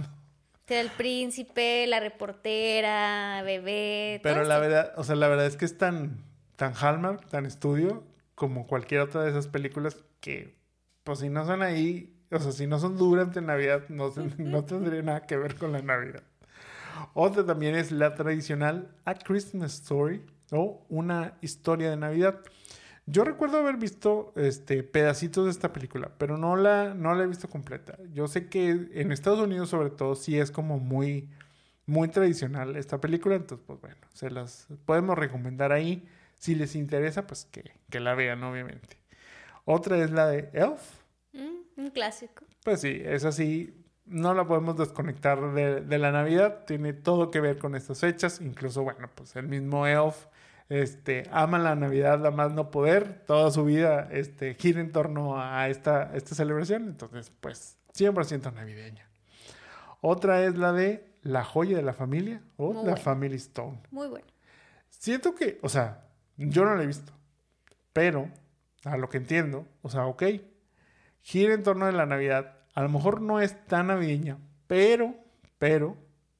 El príncipe, la reportera, bebé. Pero la verdad, o sea, la verdad es que es tan, tan Hallmark, tan estudio, como cualquier otra de esas películas que, pues si no son ahí, o sea, si no son durante Navidad, no, no tendría nada que ver con la Navidad. Otra también es la tradicional A Christmas Story o una historia de Navidad. Yo recuerdo haber visto este, pedacitos de esta película, pero no la, no la he visto completa. Yo sé que en Estados Unidos, sobre todo, sí es como muy, muy tradicional esta película. Entonces, pues bueno, se las podemos recomendar ahí. Si les interesa, pues que, que la vean, obviamente. Otra es la de Elf. Mm, un clásico. Pues sí, es así. No la podemos desconectar de, de la Navidad. Tiene todo que ver con estas fechas. Incluso, bueno, pues el mismo Elf este, ama la Navidad a más no poder, toda su vida este, gira en torno a esta, esta celebración, entonces pues 100% navideña. Otra es la de La joya de la familia o La Family Stone. Muy bueno. Siento que, o sea, yo no la he visto, pero a lo que entiendo, o sea, ok, gira en torno a la Navidad, a lo mejor no es tan navideña, pero, pero,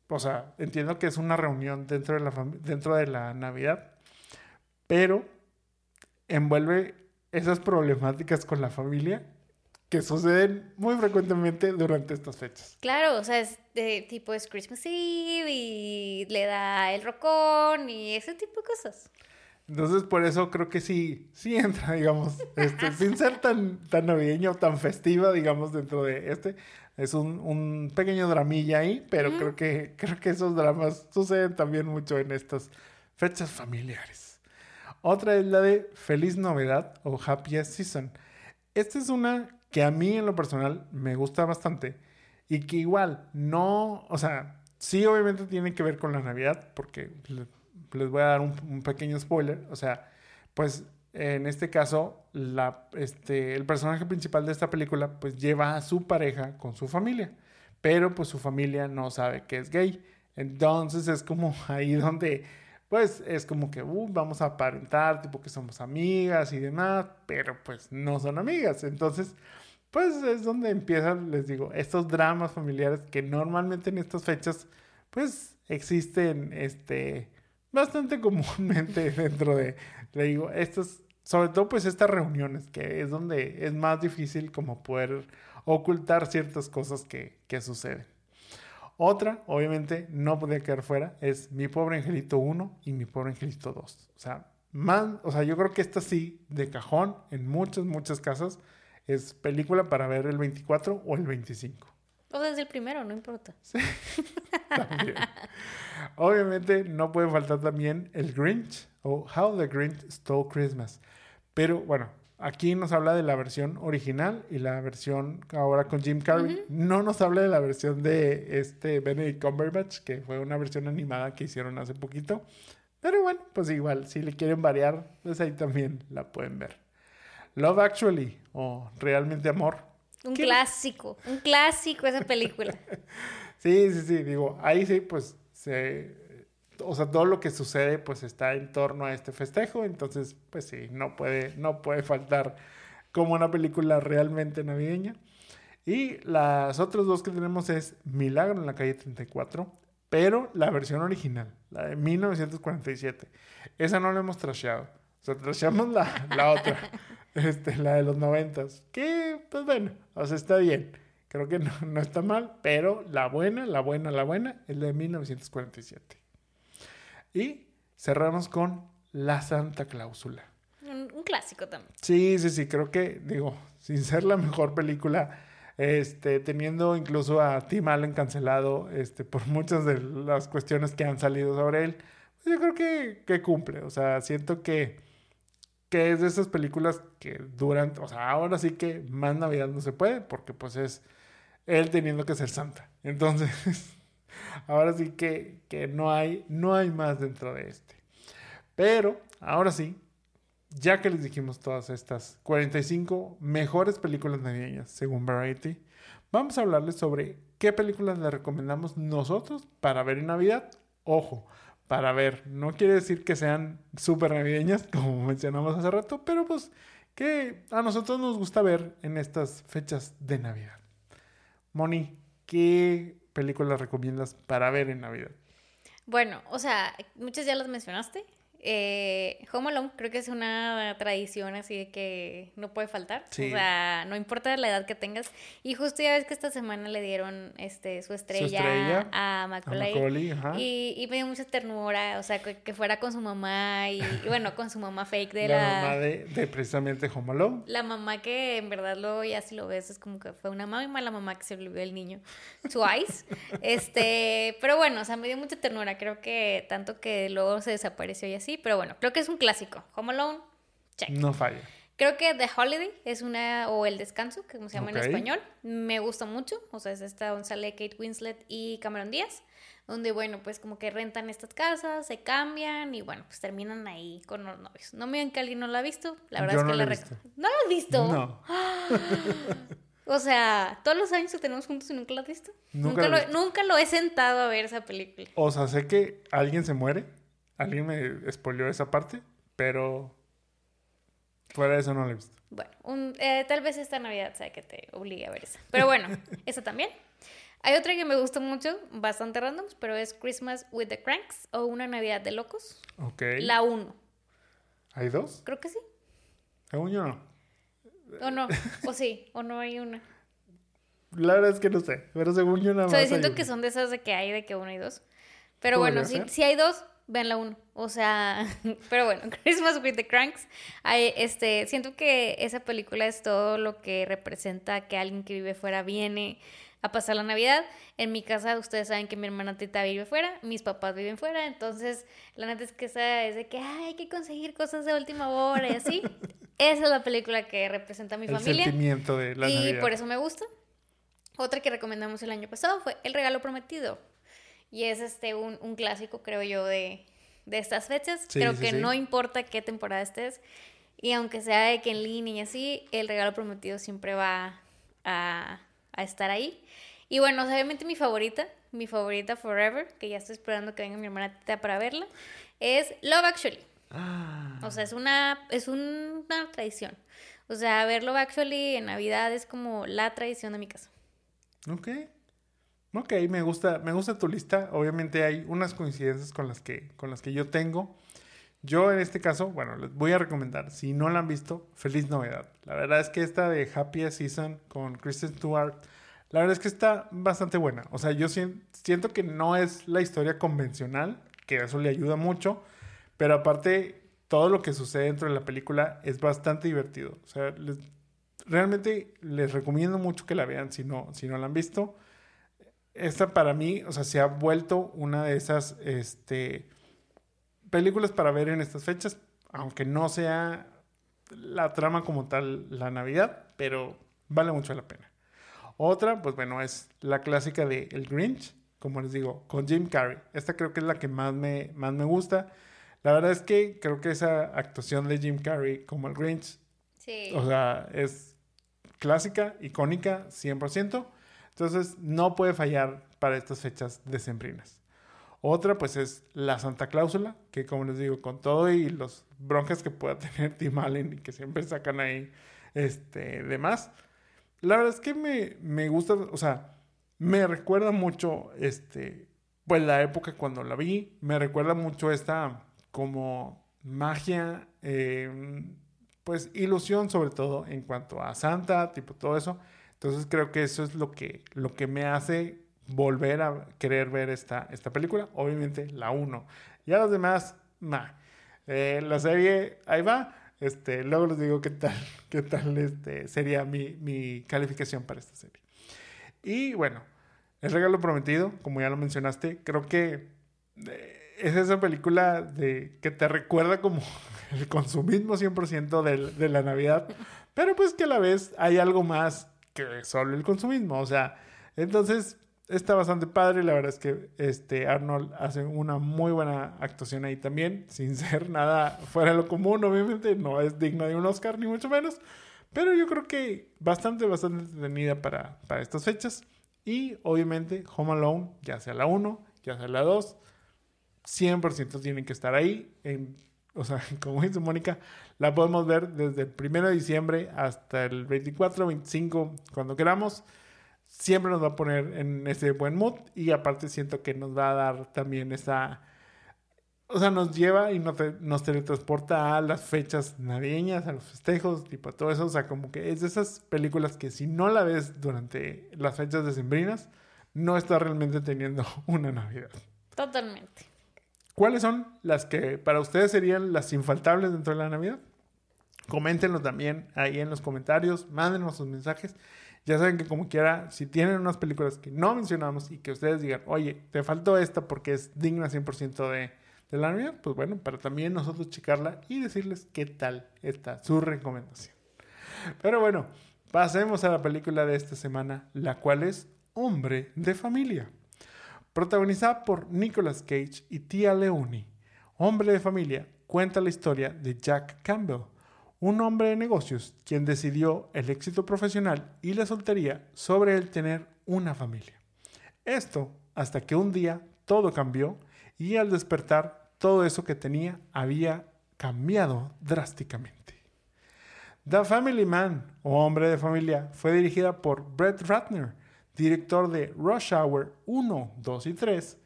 o sea, entiendo que es una reunión dentro de la, dentro de la Navidad pero envuelve esas problemáticas con la familia que suceden muy frecuentemente durante estas fechas. Claro, o sea, es de tipo es Christmas Eve y le da el rocón y ese tipo de cosas. Entonces, por eso creo que sí, sí entra, digamos, este, sin ser tan, tan navideño, tan festiva, digamos, dentro de este. Es un, un pequeño dramilla ahí, pero creo, que, creo que esos dramas suceden también mucho en estas fechas familiares. Otra es la de Feliz Novedad o Happiest Season. Esta es una que a mí en lo personal me gusta bastante y que igual no, o sea, sí obviamente tiene que ver con la Navidad porque les voy a dar un, pequeño spoiler, o sea, pues en este caso este, el personaje principal de esta película pues lleva a su pareja con su familia, pero pues su familia no sabe que es gay. Entonces es como ahí donde pues es como que uh, vamos a aparentar, tipo que somos amigas y demás, pero pues no son amigas. Entonces, pues es donde empiezan, les digo, estos dramas familiares que normalmente en estas fechas, pues existen, este, bastante comúnmente dentro de, le digo, estos, sobre todo pues estas reuniones, que es donde es más difícil como poder ocultar ciertas cosas que, que suceden. Otra, obviamente, no podía quedar fuera, es Mi Pobre Angelito 1 y Mi Pobre Angelito 2. O sea, más, o sea, yo creo que esta sí, de cajón, en muchas, muchas casas, es película para ver el 24 o el 25. O desde el primero, no importa. Sí, Obviamente no puede faltar también el Grinch o How the Grinch Stole Christmas. Pero bueno, Aquí nos habla de la versión original y la versión ahora con Jim Carrey. No nos habla de la versión de este Benedict Cumberbatch, que fue una versión animada que hicieron hace poquito. Pero bueno, pues igual, si le quieren variar, pues ahí también la pueden ver. Love Actually o Realmente Amor. Un clásico, un clásico esa película. sí, sí, sí, digo, ahí sí, pues se o sea, todo lo que sucede pues está en torno a este festejo, entonces pues sí, no puede, no puede faltar como una película realmente navideña. Y las otras dos que tenemos es Milagro en la calle 34, pero la versión original, la de 1947. Esa no la hemos trasheado. O sea, trasheamos la, la otra, este, la de los noventas, que pues bueno, o sea, está bien. Creo que no, no está mal, pero la buena, la buena, la buena es la de 1947. Y cerramos con La Santa Cláusula. Un, clásico también. Sí, sí, sí, creo que, digo, sin ser la mejor película, este, teniendo incluso a Tim Allen cancelado este, por muchas de las cuestiones que han salido sobre él, pues yo creo que, que cumple. O sea, siento que, que es de esas películas que duran, o sea, ahora sí que más Navidad no se puede, porque pues es él teniendo que ser santa. Entonces, ahora sí que, no, hay, no hay más dentro de este. Pero, ahora sí, ya que les dijimos todas estas 45 mejores películas navideñas según Variety, vamos a hablarles sobre qué películas les recomendamos nosotros para ver en Navidad. Ojo, para ver, no quiere decir que sean súper navideñas, como mencionamos hace rato, pero pues que a nosotros nos gusta ver en estas fechas de Navidad. Moni, ¿qué películas recomiendas para ver en Navidad? Bueno, o sea, muchas ya las mencionaste. Eh, Home Alone creo que es una tradición así de que no puede faltar. O sea, no importa la edad que tengas. Y justo ya ves que esta semana le dieron este su estrella, a Macaulay. y, me dio mucha ternura, o sea, que, fuera con su mamá y, bueno, con su mamá fake de la... La mamá de, precisamente Home Alone. La mamá que en verdad luego ya si lo ves es como que fue una muy mala mamá que se olvidó el niño. Twice. este, pero bueno, o sea, me dio mucha ternura. Creo que tanto que luego se desapareció y así pero bueno, creo que es un clásico. Home Alone, check. No falla. Creo que The Holiday es una, o El Descanso, que como se llama en español, me gusta mucho. O sea, es esta donde sale Kate Winslet y Cameron Díaz, donde, bueno, pues como que rentan estas casas, se cambian y, bueno, pues terminan ahí con los novios. No me digan que alguien no la ha visto, la verdad es que la, la ¿No la has visto? No. O sea, todos los años que tenemos juntos y nunca la has visto. Nunca, lo, nunca lo he sentado a ver esa película. O sea, sé que alguien se muere Alguien me spoileó esa parte, pero fuera de eso no la he visto. Bueno, eh, tal vez esta Navidad sea que te obligue a ver esa. Pero bueno, esa también. Hay otra que me gustó mucho, bastante random, pero es Christmas with the Cranks o Una Navidad de Locos. Ok. La 1. ¿Hay dos? Creo que sí. Según yo no. O no, o sí, o no hay una. La verdad es que no sé, pero según yo nada más. O sea, siento que son de esas de que hay de que uno y dos. Pero bueno, si, si hay dos, vean la uno. O sea, pero bueno, Christmas with the Cranks. este, siento que esa película es todo lo que representa que alguien que vive fuera viene a pasar la Navidad. En mi casa, ustedes saben que mi hermana Tita vive fuera, mis papás viven fuera, entonces la neta es que esa es de que hay que conseguir cosas de última hora y así. esa es la película que representa a mi familia. El sentimiento de la Y por eso me gusta. Otra que recomendamos el año pasado fue El regalo prometido. Y es este un, un clásico, creo yo, de, de estas fechas. creo que no importa qué temporada estés. Y aunque sea de que en línea y así, el regalo prometido siempre va a, a estar ahí. Y bueno, obviamente mi favorita, mi favorita forever, que ya estoy esperando que venga mi hermana Tita para verla, es Love Actually. Ah. O sea, es una, es una tradición. O sea, ver Love Actually en Navidad es como la tradición de mi casa. Ok. Ok, me gusta, me gusta tu lista. Obviamente hay unas coincidencias con las que, con las que yo tengo. Yo en este caso, bueno, les voy a recomendar, si no la han visto, feliz novedad. La verdad es que esta de Happy Season con Kristen Stewart, la verdad es que está bastante buena. O sea, yo siento que no es la historia convencional, que eso le ayuda mucho, pero aparte todo lo que sucede dentro de la película es bastante divertido. O sea, realmente les recomiendo mucho que la vean si no, si no la han visto esta para mí, o sea, se ha vuelto una de esas este, películas para ver en estas fechas, aunque no sea la trama como tal la Navidad, pero vale mucho la pena. Otra, pues bueno, es la clásica de El Grinch, como les digo, con Jim Carrey. Esta creo que es la que más me, más me gusta. La verdad es que creo que esa actuación de Jim Carrey como el Grinch, o sea, es clásica, icónica, 100%. Entonces, no puede fallar para estas fechas decembrinas. Otra, pues, es la Santa Cláusula, que como les digo, con todo y los broncas que pueda tener Tim Allen y que siempre sacan ahí este, demás, la verdad es que me, me gusta, o sea, me recuerda mucho, este, pues, la época cuando la vi, me recuerda mucho esta como magia, em, pues, ilusión sobre todo en cuanto a Santa, tipo todo eso entonces creo que eso es lo que, lo que me hace volver a querer ver esta, esta película. Obviamente la 1. Y a los demás, ma. Eh, la serie, ahí va. Este, luego les digo qué tal, qué tal este, sería mi, mi calificación para esta serie. Y bueno, El Regalo Prometido, como ya lo mencionaste, creo que eh, es esa película de, que te recuerda como el consumismo 100% de, de la Navidad, pero pues que a la vez hay algo más que solo el consumismo. O sea, entonces está bastante padre. La verdad es que este Arnold hace una muy buena actuación ahí también, sin ser nada fuera de lo común, obviamente. No es digno de un Oscar, ni mucho menos. Pero yo creo que bastante, bastante entretenida para, para estas fechas. Y obviamente Home Alone, ya sea la 1, ya sea la 2, 100% tienen que estar ahí. En, o sea, como dice Mónica, la podemos ver desde el 1 de diciembre hasta el 24, 25, cuando queramos siempre nos va a poner en ese buen mood y aparte siento que nos va a dar también esa... O sea, nos lleva y nos, nos teletransporta a las fechas navideñas, a los festejos, tipo todo eso. O sea, como que es de esas películas que si no la ves durante las fechas decembrinas, no está realmente teniendo una Navidad. Totalmente. ¿Cuáles son las que para ustedes serían las infaltables dentro de la Navidad? Coméntenlo también ahí en los comentarios, mándenos sus mensajes ya saben que como quiera, si tienen unas películas que no mencionamos y que ustedes digan, oye, te faltó esta porque es digna 100% de, de la Navidad, pues bueno, para también nosotros checarla y decirles qué tal está su recomendación. Pero bueno, pasemos a la película de esta semana, la cual es Hombre de Familia. Protagonizada por Nicolas Cage y Tia Leoni, Hombre de Familia cuenta la historia de Jack Campbell, un hombre de negocios quien decidió el éxito profesional y la soltería sobre el tener una familia. Esto hasta que un día todo cambió y al despertar todo eso que tenía había cambiado drásticamente. The Family Man o Hombre de Familia fue dirigida por Brett Ratner, director de Rush Hour 1, 2 y 3,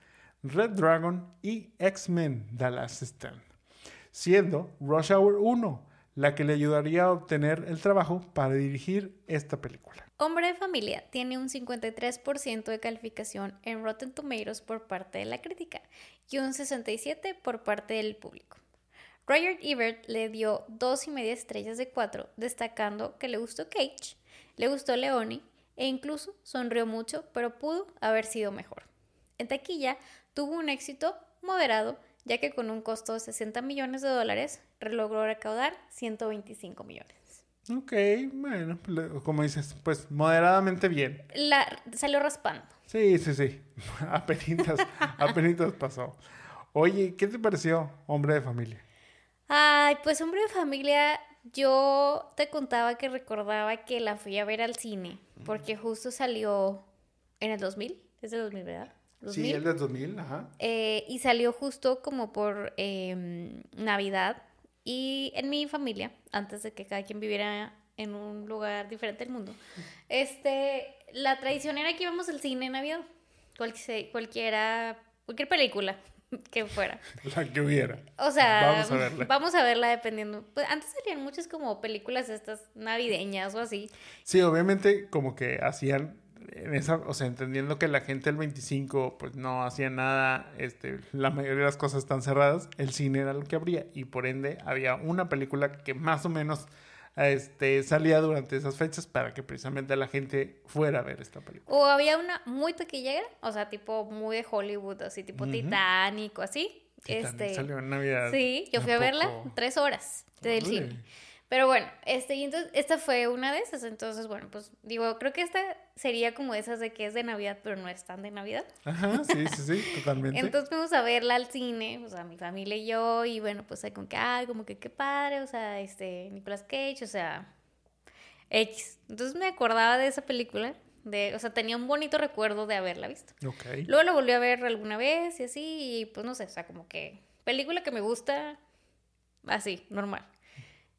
Red Dragon y X-Men The Last Stand, siendo Rush Hour 1 la que le ayudaría a obtener el trabajo para dirigir esta película. Hombre de Familia tiene un 53% de calificación en Rotten Tomatoes por parte de la crítica y un 67% por parte del público. Roger Ebert le dio dos y media estrellas de cuatro, destacando que le gustó Cage, le gustó Leoni e incluso sonrió mucho, pero pudo haber sido mejor. En taquilla tuvo un éxito moderado ya que con un costo de 60 millones de dólares logró recaudar 125 millones. Ok, bueno, como dices, pues moderadamente bien. La, salió raspando. Sí, sí, sí. apenitas, apenitas pasó. Oye, ¿qué te pareció Hombre de Familia? Ay, pues Hombre de Familia, yo te contaba que recordaba que la fui a ver al cine, porque justo salió en el 2000, es del 2000, ¿verdad? Sí, el de 2000, ajá. Eh, y salió justo como por em, Navidad. Y en mi familia, antes de que cada quien viviera en un lugar diferente del mundo, este, la tradición era que íbamos al cine en Navidad. cualquiera, cualquier película que fuera. La que hubiera. O sea, vamos a verla. Vamos a verla dependiendo. Pues antes salían muchas como películas estas navideñas o así. Sí, obviamente como que hacían en esa, o sea, entendiendo que la gente el 25 pues no hacía nada, este, la mayoría de las cosas están cerradas, el cine era lo que habría y por ende había una película que más o menos este, salía durante esas fechas para que precisamente la gente fuera a ver esta película. O había una muy taquillera, o sea, tipo muy de Hollywood, así tipo Titanic o así. este, salió en Navidad. Sí, yo fui a verla tres horas del cine. Pero bueno, este, y entonces, esta fue una de esas. Entonces, bueno, pues digo, creo que esta sería como esas de que es de Navidad, pero no es tan de Navidad. Ajá, sí, sí, sí, totalmente. entonces fuimos a verla al cine, o sea, mi familia y yo, y bueno, pues como que, ay, como que qué padre, o sea, este, Nicolas Cage, o sea, X. Entonces me acordaba de esa película. De, o sea, tenía un bonito recuerdo de haberla visto. Ok. Luego la volví a ver alguna vez y así, y pues no sé, o sea, como que película que me gusta, así, normal.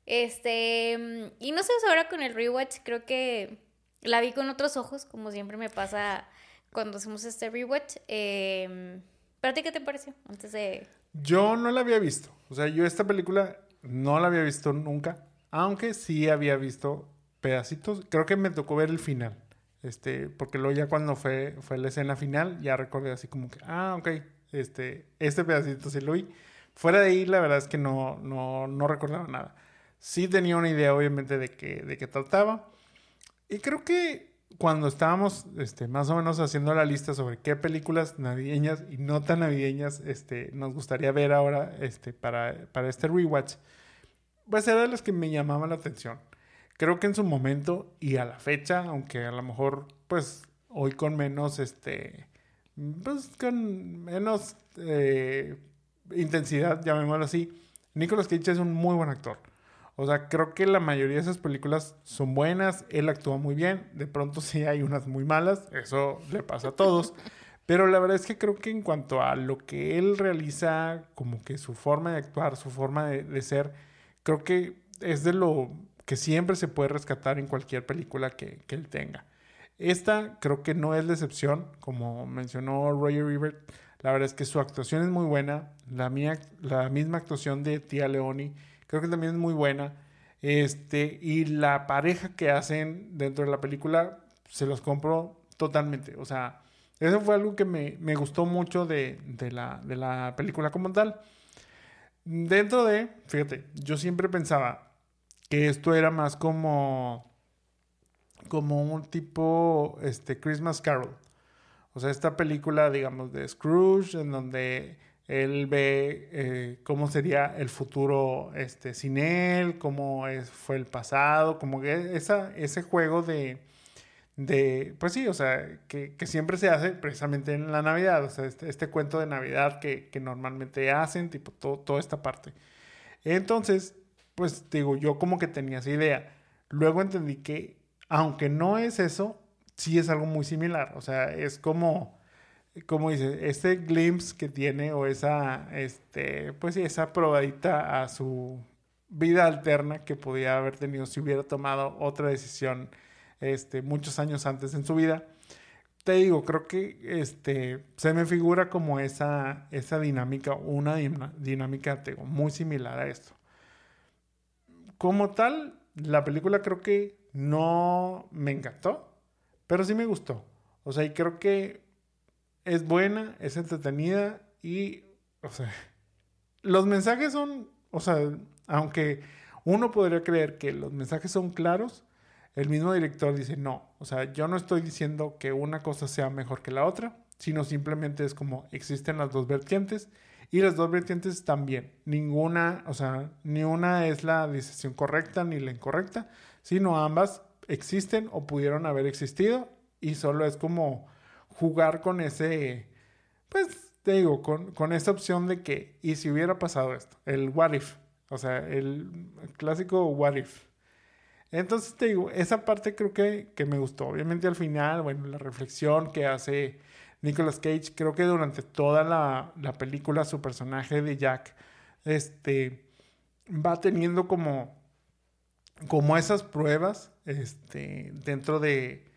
Este, y no sé, ahora con el rewatch creo que la vi con otros ojos, como siempre me pasa cuando hacemos este rewatch. Eh, ¿Pero a ti qué te pareció antes de...? Yo no la había visto. O sea, yo esta película no la había visto nunca, aunque sí había visto pedacitos. Creo que me tocó ver el final. Este, porque luego ya cuando fue, fue la escena final, ya recordé así como que, ah, ok, este, este pedacito sí lo vi. Fuera de ahí, la verdad es que no, no, no recordaba nada sí tenía una idea, obviamente, de qué de que trataba. Y creo que cuando estábamos este, más o menos haciendo la lista sobre qué películas navideñas y no tan navideñas este, nos gustaría ver ahora este, para, para este rewatch, pues era de las que me llamaban la atención. Creo que en su momento y a la fecha, aunque a lo mejor, pues, hoy con menos, este, pues con menos eh, intensidad, llamémoslo así. Nicolas Cage es un muy buen actor. O sea, creo que la mayoría de esas películas son buenas, él actúa muy bien, de pronto sí hay unas muy malas, eso le pasa a todos, pero la verdad es que creo que en cuanto a lo que él realiza, como que su forma de actuar, su forma de, ser, creo que es de lo que siempre se puede rescatar en cualquier película que, que él tenga. Esta creo que no es la excepción, como mencionó Roger Ebert, la verdad es que su actuación es muy buena, la, mía, la misma actuación de Tía Leoni creo que también es muy buena. Este, y la pareja que hacen dentro de la película, se los compro totalmente. O sea, eso fue algo que me, gustó mucho de, la, de la película como tal. Dentro de, fíjate, yo siempre pensaba que esto era más como como un tipo este Christmas Carol. O sea, esta película, digamos, de Scrooge, en donde él ve eh, cómo sería el futuro este, sin él, cómo es, fue el pasado, como que esa, ese juego de, de, pues sí, o sea, que, que, siempre se hace precisamente en la Navidad, o sea, este, este cuento de Navidad que, que, normalmente hacen, tipo toda esta parte. Entonces, pues digo, yo como que tenía esa idea. Luego entendí que, aunque no es eso, sí es algo muy similar, o sea, es como como dice, este glimpse que tiene o esa, este, pues esa probadita a su vida alterna que podía haber tenido si hubiera tomado otra decisión este, muchos años antes en su vida. Te digo, creo que este, se me figura como esa, esa dinámica, una dinámica muy similar a esto. Como tal, la película creo que no me encantó, pero sí me gustó. O sea, y creo que es buena, es entretenida y, o sea, los mensajes son, o sea, aunque uno podría creer que los mensajes son claros, el mismo director dice, no, o sea, yo no estoy diciendo que una cosa sea mejor que la otra, sino simplemente es como existen las dos vertientes y las dos vertientes bien. Ninguna, o sea, ni una es la decisión correcta ni la incorrecta, sino ambas existen o pudieron haber existido y solo es como jugar con ese, pues te digo, con, con esa opción de que, ¿y si hubiera pasado esto? El what if, o sea, el, clásico what if. Entonces te digo, esa parte creo que, que, me gustó. Obviamente al final, bueno, la reflexión que hace Nicolas Cage, creo que durante toda la, la película su personaje de Jack, este, va teniendo como, como esas pruebas, este, dentro de,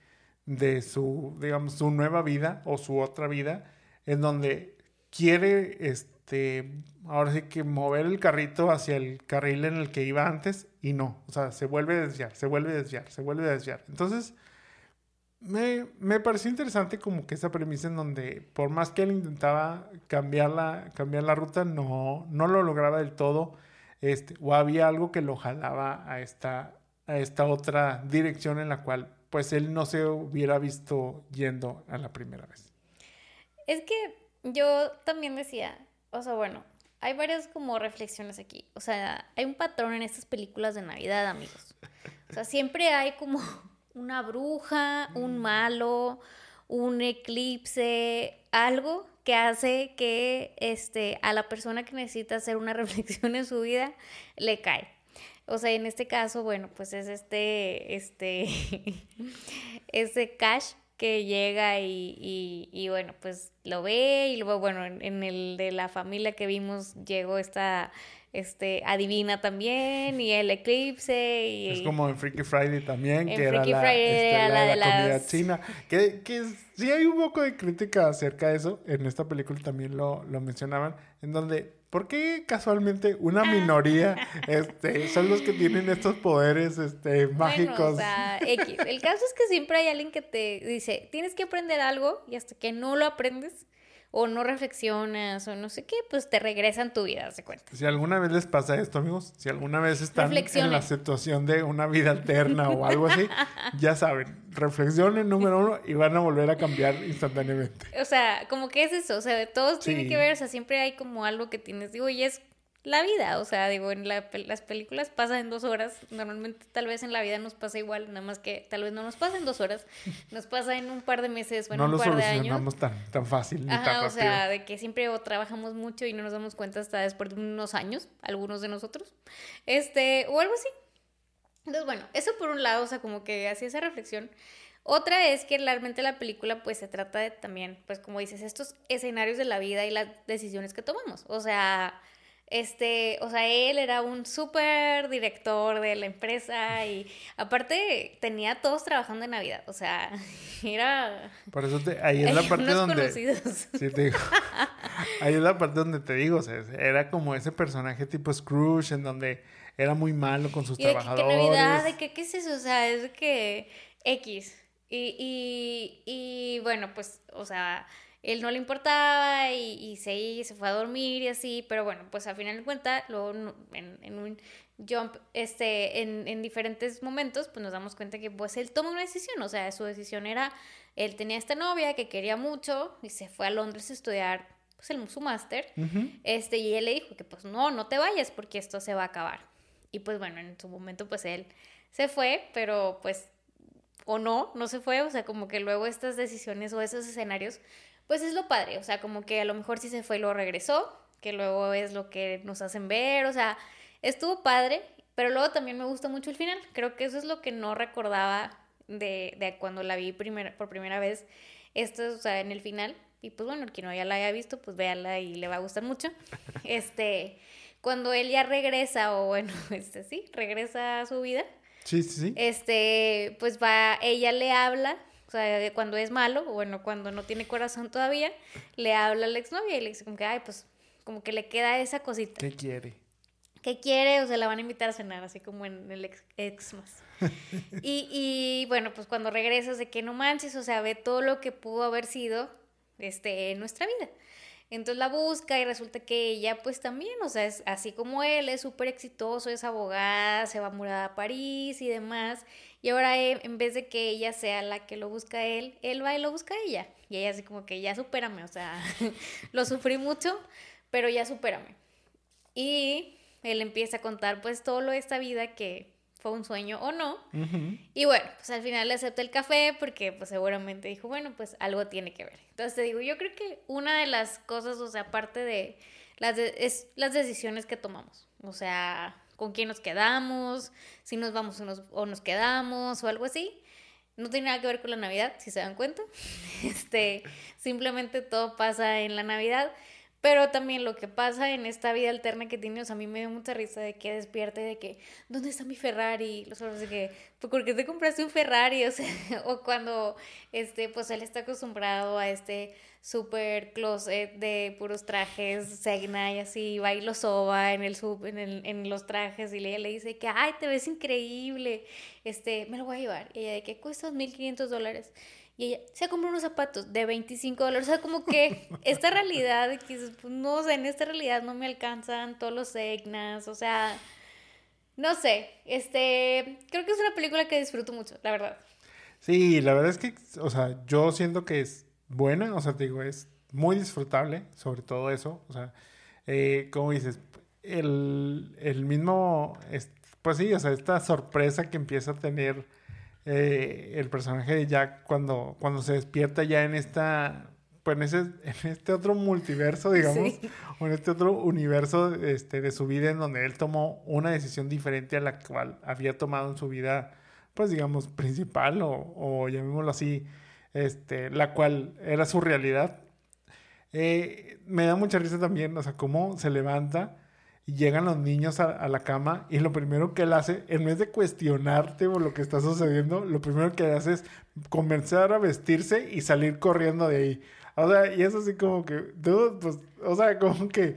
de su, digamos, su nueva vida o su otra vida, en donde quiere, este, ahora sí que mover el carrito hacia el carril en el que iba antes y no, o sea, se vuelve a desviar, se vuelve a desviar, se vuelve a desviar. Entonces, me, me pareció interesante como que esa premisa en donde por más que él intentaba cambiar la, cambiar la ruta, no, no lo lograba del todo, este, o había algo que lo jalaba a esta, a esta otra dirección en la cual pues él no se hubiera visto yendo a la primera vez. Es que yo también decía, o sea, bueno, hay varias como reflexiones aquí. O sea, hay un patrón en estas películas de Navidad, amigos. O sea, siempre hay como una bruja, un mm. malo, un eclipse, algo que hace que este, a la persona que necesita hacer una reflexión en su vida le cae. O sea, en este caso, bueno, pues es este, este, ese cash que llega y, y, bueno, pues lo ve y luego, bueno, en, el de la familia que vimos llegó esta, este, adivina también y el eclipse y... Es como en Freaky Friday también, que era la, este, la, de la comida china. Que, que sí hay un poco de crítica acerca de eso, en esta película también lo, lo mencionaban, en donde ¿Por qué casualmente una ah. minoría este, son los que tienen estos poderes este, mágicos? o sea, X. El caso es que siempre hay alguien que te dice, tienes que aprender algo y hasta que no lo aprendes, o no reflexionas o no sé qué, pues te regresan tu vida, se cuenta. Si alguna vez les pasa esto, amigos, si alguna vez están en la situación de una vida alterna o algo así, ya saben, reflexionen número uno y van a volver a cambiar instantáneamente. O sea, como que es eso, o sea, todos tienen que ver, o sea, siempre hay como algo que tienes, digo, y es la vida. O sea, digo, en las películas pasa en dos horas. Normalmente tal vez en la vida nos pasa igual, nada más que tal vez no nos pasa en dos horas. Nos pasa en un par de meses o en un par de años. No tan, tan fácil ni tan O sea, de que siempre trabajamos mucho y no nos damos cuenta hasta después de unos años, algunos de nosotros. Este, o algo así. Entonces, bueno, eso por un lado, o sea, como que hacía esa reflexión. Otra es que realmente la película pues se trata de también, pues como dices, estos escenarios de la vida y las decisiones que tomamos. O sea, este, o sea, él era un súper director de la empresa y aparte tenía todos trabajando en Navidad, o sea, era... Por eso te, ahí es la parte donde... Sí, te digo. ahí es la parte donde te digo, o sea, era como ese personaje tipo Scrooge en donde era muy malo con sus trabajadores. ¿Qué Navidad? ¿De qué, qué es eso? O sea, es que X. Y, y, y bueno, pues, o sea él no le importaba y, se, se fue a dormir y así, pero bueno, pues al final de cuentas, luego en, un jump, este, en, diferentes momentos, pues nos damos cuenta que pues él toma una decisión, o sea, su decisión era, él tenía esta novia que quería mucho y se fue a Londres a estudiar pues el, su máster, este, y él le dijo que pues no, no te vayas porque esto se va a acabar. Y pues bueno, en su momento pues él se fue, pero pues o no, no se fue, o sea, como que luego estas decisiones o esos escenarios pues es lo padre, o sea, como que a lo mejor sí se fue y lo regresó, que luego es lo que nos hacen ver, o sea, estuvo padre, pero luego también me gusta mucho el final, creo que eso es lo que no recordaba de, de cuando la vi por primera vez, esto, o sea, en el final, y pues bueno, el que no ya la haya visto, pues véala y le va a gustar mucho, este, cuando él ya regresa, o bueno, este sí, regresa a su vida, Sí, sí, sí. Este, pues va, ella le habla o sea, cuando es malo, bueno, cuando no tiene corazón todavía, le habla a la exnovia y le dice como que, ay, pues como que le queda esa cosita. ¿Qué quiere? ¿Qué quiere? O sea, la van a invitar a cenar, así como en el ex, más. y, y bueno, pues cuando regresas de que no manches, o sea, ve todo lo que pudo haber sido este, en nuestra vida. Entonces la busca y resulta que ella pues también, o sea, es así como él, es súper exitoso, es abogada, se va a mudar a París y demás. Y ahora eh, en vez de que ella sea la que lo busca a él, él va y lo busca a ella. Y ella así como que ya supérame, o sea, lo sufrí mucho, pero ya supérame. Y él empieza a contar pues todo lo de esta vida que fue un sueño o no. Y bueno, pues al final le acepta el café porque pues seguramente dijo, bueno, pues algo tiene que ver. Entonces te digo, yo creo que una de las cosas, o sea, aparte de las, es las decisiones que tomamos. O sea, con quién nos quedamos, si nos vamos o nos, o nos quedamos o algo así. No tiene nada que ver con la Navidad, si se dan cuenta. Este, simplemente todo pasa en la Navidad. Pero también lo que pasa en esta vida alterna que tiene, o sea, a mí me dio mucha risa de que despierte de que, ¿dónde está mi Ferrari? Los otros de que, ¿por qué te compraste un Ferrari? O cuando, este, pues él está acostumbrado a este super closet de puros trajes, segna y así, va y lo soba en el sub, en, el, en los trajes y ella le dice que, ay, te ves increíble, este, me lo voy a llevar. Y ella de que cuesta 1.500 dólares. Y ella se compró unos zapatos de 25 dólares. O sea, como que esta realidad, que pues, no o sé, en esta realidad no me alcanzan todos los Egnas. O sea, no sé. Este, creo que es una película que disfruto mucho, la verdad. Sí, la verdad es que, o sea, yo siento que es buena. O sea, te digo, es muy disfrutable, sobre todo eso. O sea, eh, como dices, el, el mismo, pues sí, o sea, esta sorpresa que empieza a tener eh, el personaje de Jack cuando, cuando se despierta ya en esta pues en, ese, en este otro multiverso, digamos, o en este otro universo este, de su vida en donde él tomó una decisión diferente a la cual había tomado en su vida, pues digamos, principal o, o llamémoslo así, este, la cual era su realidad. Eh, me da mucha risa también, o sea, cómo se levanta y llegan los niños a, la cama y lo primero que él hace, en vez de cuestionarte por lo que está sucediendo, lo primero que hace es comenzar a vestirse y salir corriendo de ahí. O sea, y es así como que, pues, o sea, como que,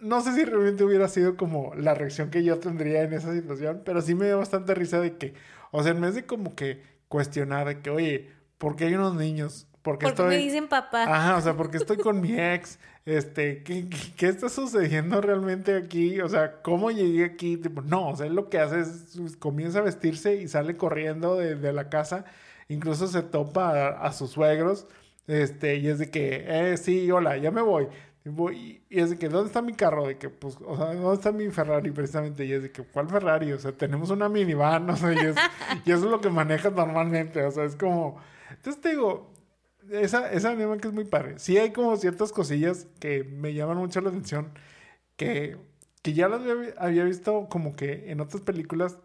no sé si realmente hubiera sido como la reacción que yo tendría en esa situación, pero sí me dio bastante risa de que, o sea, en vez de como que cuestionar de que, oye, ¿por qué hay unos niños? Porque, porque me dicen papá. Ajá, o sea, porque estoy con mi ex este, ¿qué, ¿qué, está sucediendo realmente aquí? O sea, ¿cómo llegué aquí? No, o sea, lo que hace es, pues, comienza a vestirse y sale corriendo de, de la casa, incluso se topa a, sus suegros, este, y es de que, eh, sí, hola, ya me voy. Y, voy, y es de que, ¿dónde está mi carro? De que, pues, o sea, ¿dónde está mi Ferrari precisamente? Y es de que, ¿cuál Ferrari? O sea, tenemos una minivan, o sea, y, es, y eso es lo que manejas normalmente, o sea, es como... Entonces te digo, esa, esa anima que es muy padre. Sí hay como ciertas cosillas que me llaman mucho la atención, que, que ya las había visto como que en otras películas,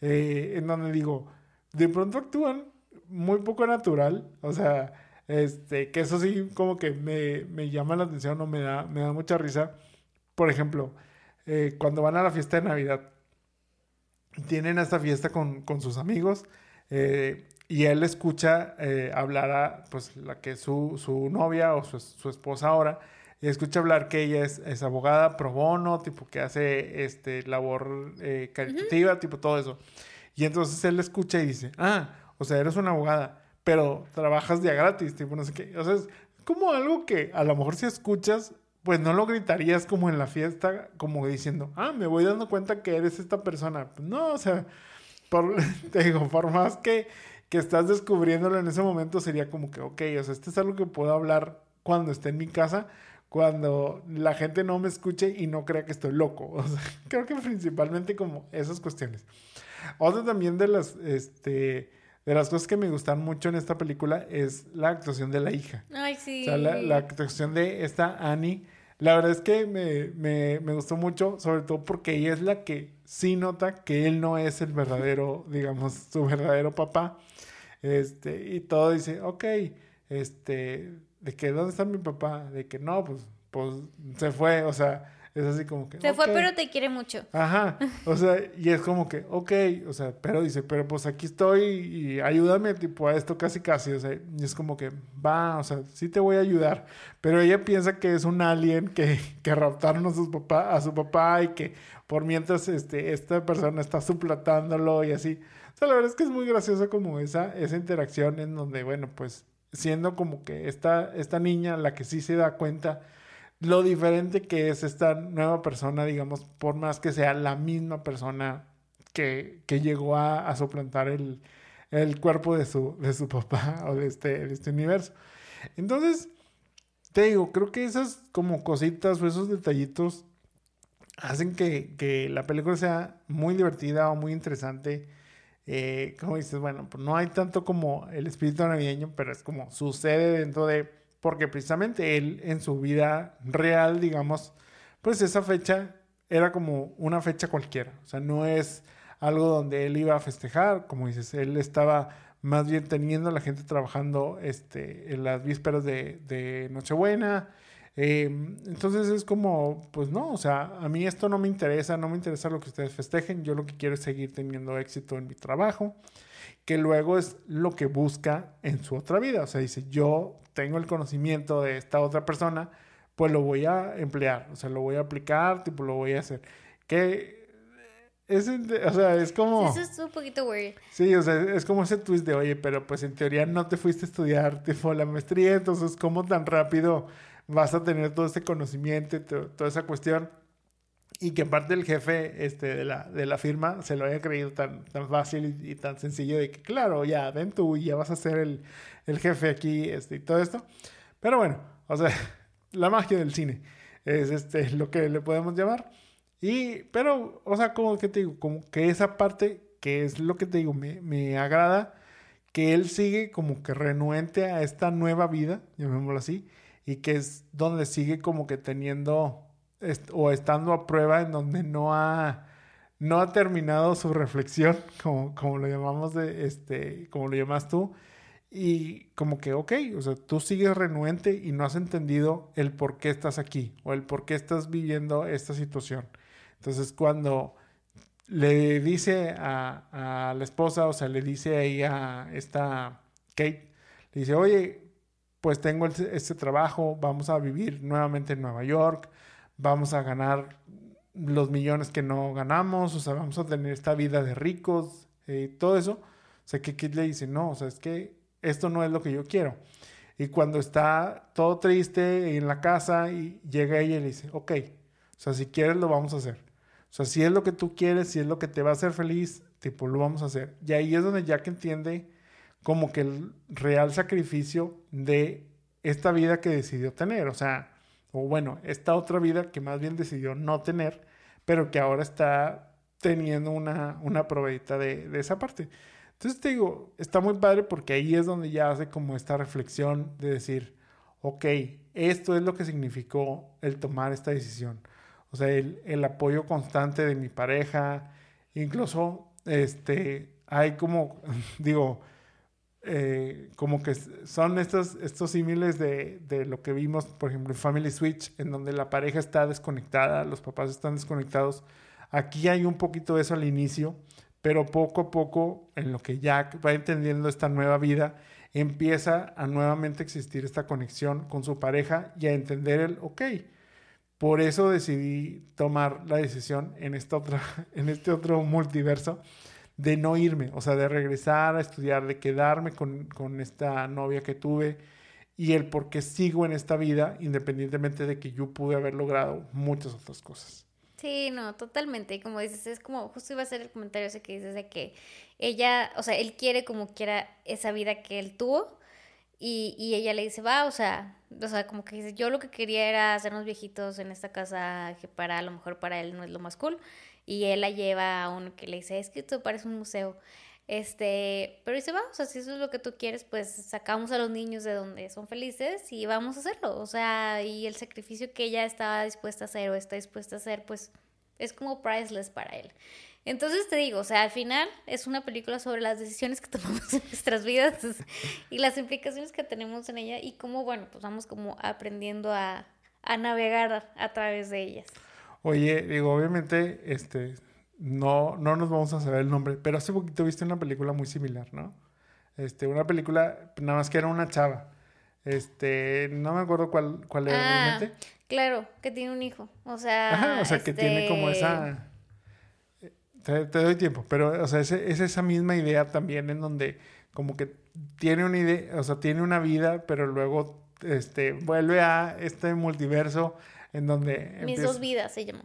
eh, en donde digo, de pronto actúan muy poco natural, o sea, este, que eso sí como que me, me llama la atención o me da, me da mucha risa. Por ejemplo, eh, cuando van a la fiesta de Navidad, tienen esta fiesta con, con sus amigos eh, y él escucha eh, hablar a pues la que es su, su novia o su, su, esposa ahora y escucha hablar que ella es, es, abogada pro bono, tipo que hace este labor eh, caritativa, uh -huh. tipo todo eso. Y entonces él escucha y dice, ah, o sea, eres una abogada, pero trabajas día gratis, tipo no sé qué. O sea, es como algo que a lo mejor si escuchas, pues no lo gritarías como en la fiesta, como diciendo, ah, me voy dando cuenta que eres esta persona. Pues no, o sea, por, te digo, por más que, que estás descubriéndolo en ese momento, sería como que, ok, o sea, esto es algo que puedo hablar cuando esté en mi casa, cuando la gente no me escuche y no crea que estoy loco. O sea, creo que principalmente como esas cuestiones. Otra también de las, este, de las cosas que me gustan mucho en esta película es la actuación de la hija. Ay, sí. O sea, la, la actuación de esta Annie. La verdad es que me, me, me, gustó mucho, sobre todo porque ella es la que sí nota que él no es el verdadero, digamos, su verdadero papá. Este, y todo dice, ok, este, de que, ¿dónde está mi papá? De que no, pues, pues se fue, o sea, es así como que... Se okay. fue, pero te quiere mucho. Ajá, o sea, y es como que, ok, o sea, pero dice, pero pues aquí estoy y ayúdame, tipo, a esto casi casi, o sea, y es como que, va, o sea, sí te voy a ayudar, pero ella piensa que es un alien que, que raptaron a, sus papá, a su papá y que por mientras este, esta persona está suplantándolo y así. O sea, la verdad es que es muy graciosa como esa, esa interacción en donde, bueno, pues siendo como que esta, esta niña la que sí se da cuenta lo diferente que es esta nueva persona, digamos, por más que sea la misma persona que, que llegó a, a suplantar el, el, cuerpo de su, de su papá o de este, de este universo. Entonces, te digo, creo que esas como cositas o esos detallitos hacen que, que la película sea muy divertida o muy interesante. Eh, como dices, bueno, pues no hay tanto como el espíritu navideño, pero es como sucede dentro de porque precisamente él en su vida real, digamos, pues esa fecha era como una fecha cualquiera, o sea, no es algo donde él iba a festejar, como dices, él estaba más bien teniendo a la gente trabajando este, en las vísperas de, de Nochebuena, eh, entonces es como, pues no, o sea, a mí esto no me interesa, no me interesa lo que ustedes festejen, yo lo que quiero es seguir teniendo éxito en mi trabajo, que luego es lo que busca en su otra vida, o sea, dice, yo tengo el conocimiento de esta otra persona, pues lo voy a emplear, o sea, lo voy a aplicar, tipo, lo voy a hacer. Que es, o sea, es como... Sí, eso es un poquito weird. Sí, o sea, es como ese twist de, oye, pero pues en teoría no te fuiste a estudiar, tipo, la maestría, entonces, ¿cómo tan rápido vas a tener todo este conocimiento, toda esa cuestión? Y que aparte el jefe este, de, la, de la firma se lo haya creído tan, tan fácil y, y, tan sencillo de que, claro, ya, ven tú y ya vas a ser el, el jefe aquí este, y todo esto. Pero bueno, o sea, la magia del cine es este, lo que le podemos llamar. Y, pero, o sea, como que te digo, como que esa parte que es lo que te digo, me, me agrada que él sigue como que renuente a esta nueva vida, llamémoslo así, y que es donde sigue como que teniendo o estando a prueba en donde no ha no ha terminado su reflexión como, como lo llamamos de este como lo llamas tú y como que ok o sea tú sigues renuente y no has entendido el por qué estás aquí o el por qué estás viviendo esta situación. Entonces cuando le dice a, a la esposa o sea le dice ahí a esta Kate le dice oye pues tengo este trabajo vamos a vivir nuevamente en Nueva York vamos a ganar los millones que no ganamos, o sea, vamos a tener esta vida de ricos, eh, todo eso. O sea, que Kid le dice, no, o sea, es que esto no es lo que yo quiero. Y cuando está todo triste en la casa y llega ella y le dice, ok, o sea, si quieres lo vamos a hacer. O sea, si es lo que tú quieres, si es lo que te va a hacer feliz, tipo, lo vamos a hacer. Y ahí es donde Jack entiende como que el real sacrificio de esta vida que decidió tener. O sea, o bueno, esta otra vida que más bien decidió no tener, pero que ahora está teniendo una, una probadita de, de esa parte. Entonces te digo, está muy padre porque ahí es donde ya hace como esta reflexión de decir, ok, esto es lo que significó el tomar esta decisión. O sea, el, el apoyo constante de mi pareja, incluso este, hay como, digo, eh, como que son estos, estos símiles de, de, lo que vimos, por ejemplo, en Family Switch, en donde la pareja está desconectada, los papás están desconectados. Aquí hay un poquito de eso al inicio, pero poco a poco, en lo que Jack va entendiendo esta nueva vida, empieza a nuevamente existir esta conexión con su pareja y a entender el, ok, por eso decidí tomar la decisión en, esta otra, en este otro multiverso de no irme, o sea, de regresar a estudiar, de quedarme con, con esta novia que tuve y el por qué sigo en esta vida, independientemente de que yo pude haber logrado muchas otras cosas. Sí, no, totalmente. Y como dices, es como, justo iba a ser el comentario ese que dices de que ella, o sea, él quiere como quiera esa vida que él tuvo. Y, y ella le dice, va, o sea, o sea, como que dice, yo lo que quería era hacernos viejitos en esta casa que para, a lo mejor para él no es lo más cool. Y él la lleva a uno que le dice, es que esto parece un museo. Este, pero dice, va, o sea, si eso es lo que tú quieres, pues sacamos a los niños de donde son felices y vamos a hacerlo. O sea, y el sacrificio que ella estaba dispuesta a hacer o está dispuesta a hacer, pues es como priceless para él. Entonces te digo, o sea, al final es una película sobre las decisiones que tomamos en nuestras vidas y las implicaciones que tenemos en ella y cómo, bueno, pues vamos como aprendiendo a, a navegar a través de ellas. Oye, digo, obviamente, este, no, no nos vamos a saber el nombre, pero hace poquito viste una película muy similar, ¿no? Este, una película, nada más que era una chava. Este, no me acuerdo cuál, cuál era Ah, realmente. claro, que tiene un hijo. O sea, Ajá, o sea, que tiene como este, esa... Te, te doy tiempo, pero, o sea, es, es esa misma idea también en donde como que tiene una idea, o sea, tiene una vida, pero luego, este, vuelve a este multiverso en donde... Mis empieza- dos vidas se llama.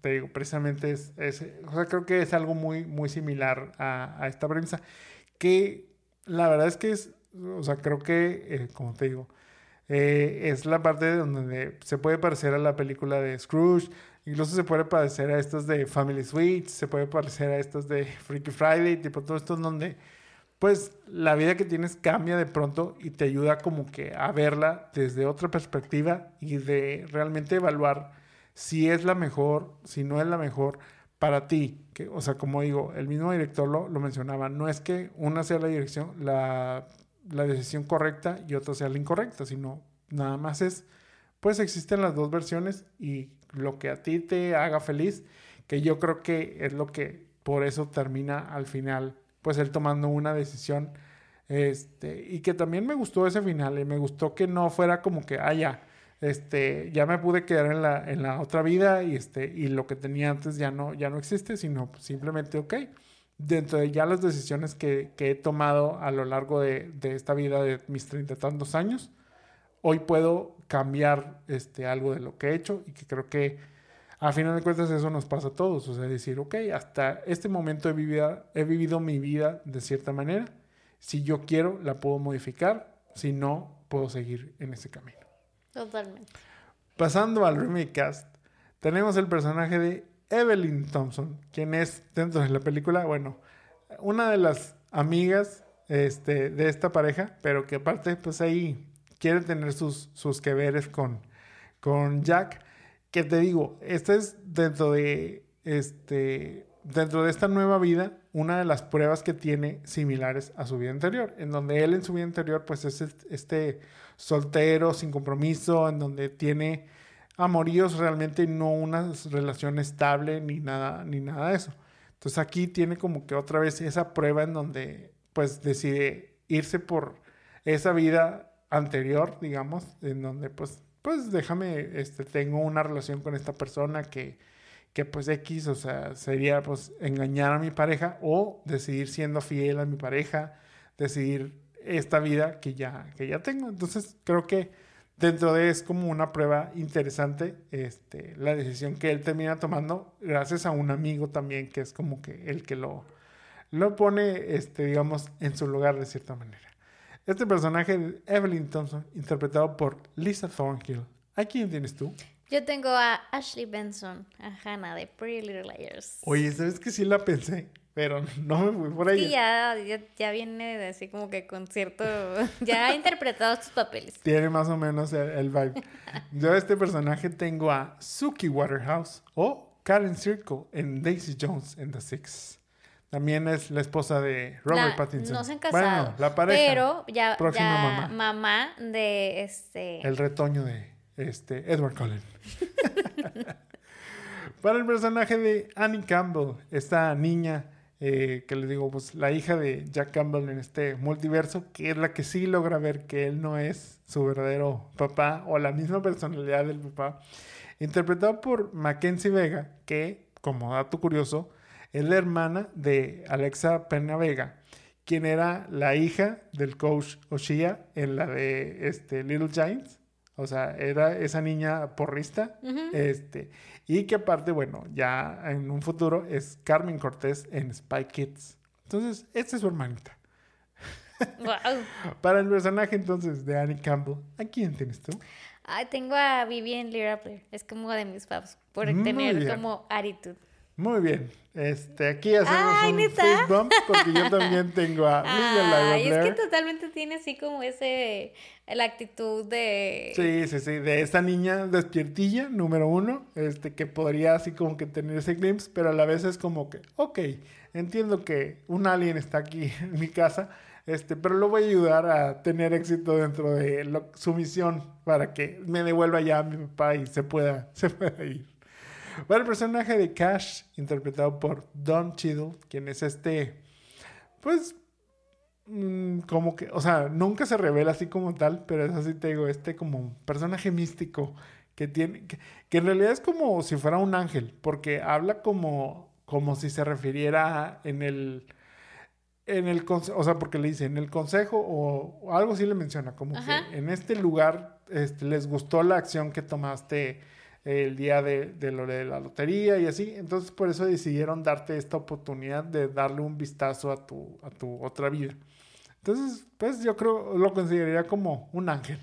te digo, precisamente es, es- o sea, creo que es algo muy, muy similar a, a esta premisa, que la verdad es que es, o sea, creo que, eh, como te digo, eh, es la parte donde se puede parecer a la película de Scrooge, incluso se puede parecer a estas de Family Suites, se puede parecer a estas de Freaky Friday, tipo todo esto en donde, pues, la vida que tienes cambia de pronto y te ayuda como que a verla desde otra perspectiva y de realmente evaluar si es la mejor, si no es la mejor para ti. Que, o sea, como digo, el mismo director lo, lo mencionaba, no es que una sea la dirección, la, la decisión correcta y otra sea la incorrecta, sino nada más es, pues existen las dos versiones y lo que a ti te haga feliz, que yo creo que es lo que por eso termina al final, pues él tomando una decisión. Este, y que también me gustó ese final, y me gustó que no fuera como que, ah, ya, este, ya me pude quedar en la, en la otra vida y, este, y lo que tenía antes ya no, ya no existe, sino simplemente, ok, dentro de ya las decisiones que, que he tomado a lo largo de, de esta vida de mis treinta tantos años, hoy puedo cambiar este, algo de lo que he hecho y que creo que a final de cuentas eso nos pasa a todos, o sea, decir, ok, hasta este momento he vivido, he vivido mi vida de cierta manera, si yo quiero la puedo modificar, si no, puedo seguir en ese camino. Totalmente. Pasando al remake cast, tenemos el personaje de Evelyn Thompson, quien es dentro de la película, bueno, una de las amigas este, de esta pareja, pero que aparte, pues ahí quiere tener sus, sus que veres con, con Jack. Que te digo, esta es dentro de este dentro de esta nueva vida, una de las pruebas que tiene similares a su vida anterior, en donde él en su vida anterior, pues es este soltero, sin compromiso, en donde tiene amoríos realmente no una relación estable ni nada, ni nada de eso. Entonces aquí tiene como que otra vez esa prueba en donde pues decide irse por esa vida anterior, digamos, en donde pues, pues déjame, este, tengo una relación con esta persona que, que pues X, o sea, sería pues engañar a mi pareja o decidir siendo fiel a mi pareja, decidir esta vida que ya, que ya tengo. Entonces creo que dentro de es como una prueba interesante este, la decisión que él termina tomando gracias a un amigo también que es como que el que lo, lo pone, este, digamos, en su lugar de cierta manera. Este personaje, Evelyn Thompson, interpretado por Lisa Thornhill, ¿A quién tienes tú? Yo tengo a Ashley Benson, a Hannah de Pretty Little Liars. Oye, ¿sabes que sí la pensé? Pero no me fui por ahí. Sí, ya, ya, ya viene de así como que con cierto... Ya ha interpretado sus papeles. Tiene más o menos el, el vibe. Yo a este personaje tengo a Suki Waterhouse o Karen Circle en Daisy Jones en The Six. También es la esposa de Robert La- Pattinson. No se han casado. Bueno, la pareja. Pero ya, Próxima ya mamá. mamá. de este... El retoño de este, Edward Cullen. Para el personaje de Annie Campbell, esta niña eh, que les digo, pues la hija de Jack Campbell en este multiverso, que es la que sí logra ver que él no es su verdadero papá o la misma personalidad del papá, interpretado por Mackenzie Vega, que, como dato curioso, es la hermana de Alexa Pena Vega, quien era la hija del coach Oshia en la de este, Little Giants. O sea, era esa niña porrista. este, y que aparte, bueno, ya en un futuro es Carmen Cortés en Spy Kids. Entonces, esta es su hermanita. Wow. Para el personaje entonces de Annie Campbell, ¿a quién tienes tú? Ay, tengo a Vivian Lee Rappler. Es como de mis faves. Por Muy tener bien. como actitud. Muy bien. Este, aquí hacemos Ay, un ¿neta? fist bump porque yo también tengo a Vivian Ay, es que totalmente tiene así como ese... La actitud de... Sí, sí, sí, de esta niña despiertilla, número uno, este, que podría así como que tener ese glimpse, pero a la vez es como que, ok, entiendo que un alien está aquí en mi casa, este, pero lo voy a ayudar a tener éxito dentro de lo- su misión para que me devuelva ya a mi papá y se pueda, se pueda ir. Para el personaje de Cash, interpretado por Don Cheadle, quien es este, pues, mm, como que, o sea, nunca se revela así como tal, pero es así te digo, este como personaje místico que tiene, que, que en realidad es como si fuera un ángel, porque habla como, como si se refiriera en el, en el, o sea, porque le dice en el consejo o, o algo así le menciona, como Ajá. que en este lugar este, les gustó la acción que tomaste el día de, de lo de la lotería y así, entonces por eso decidieron darte esta oportunidad de darle un vistazo a tu, a tu otra vida. Entonces, pues yo creo, lo consideraría como un ángel.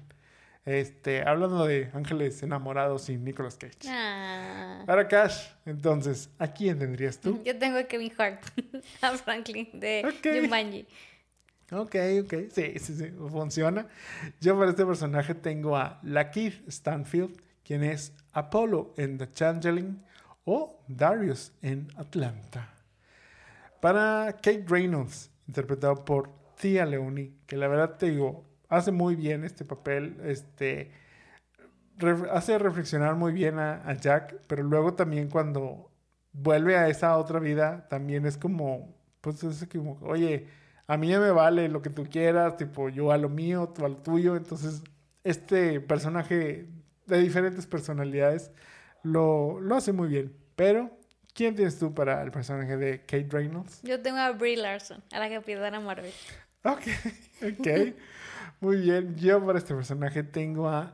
Este, hablando de ángeles enamorados y Nicolas Cage. Ah. Para Cash, entonces, ¿a quién tendrías tú? Yo tengo a Kevin Hart, a Franklin de Ok. Jumanji. Ok, ok, sí, sí, sí, funciona. Yo para este personaje tengo a Lakeith Stanfield, quien es Apollo en The Changeling o Darius en Atlanta. Para Kate Reynolds, interpretado por Tia Leoni, que la verdad te digo, hace muy bien este papel, este, hace reflexionar muy bien a, Jack, pero luego también cuando vuelve a esa otra vida, también es como, pues es como, oye, a mí ya me vale lo que tú quieras, tipo, yo a lo mío, tú a tuyo, entonces este personaje de diferentes personalidades lo, lo hace muy bien, pero ¿quién tienes tú para el personaje de Kate Reynolds? Yo tengo a Brie Larson, a la capitana Marvel. Ok, ok. Muy bien. Yo para este personaje tengo a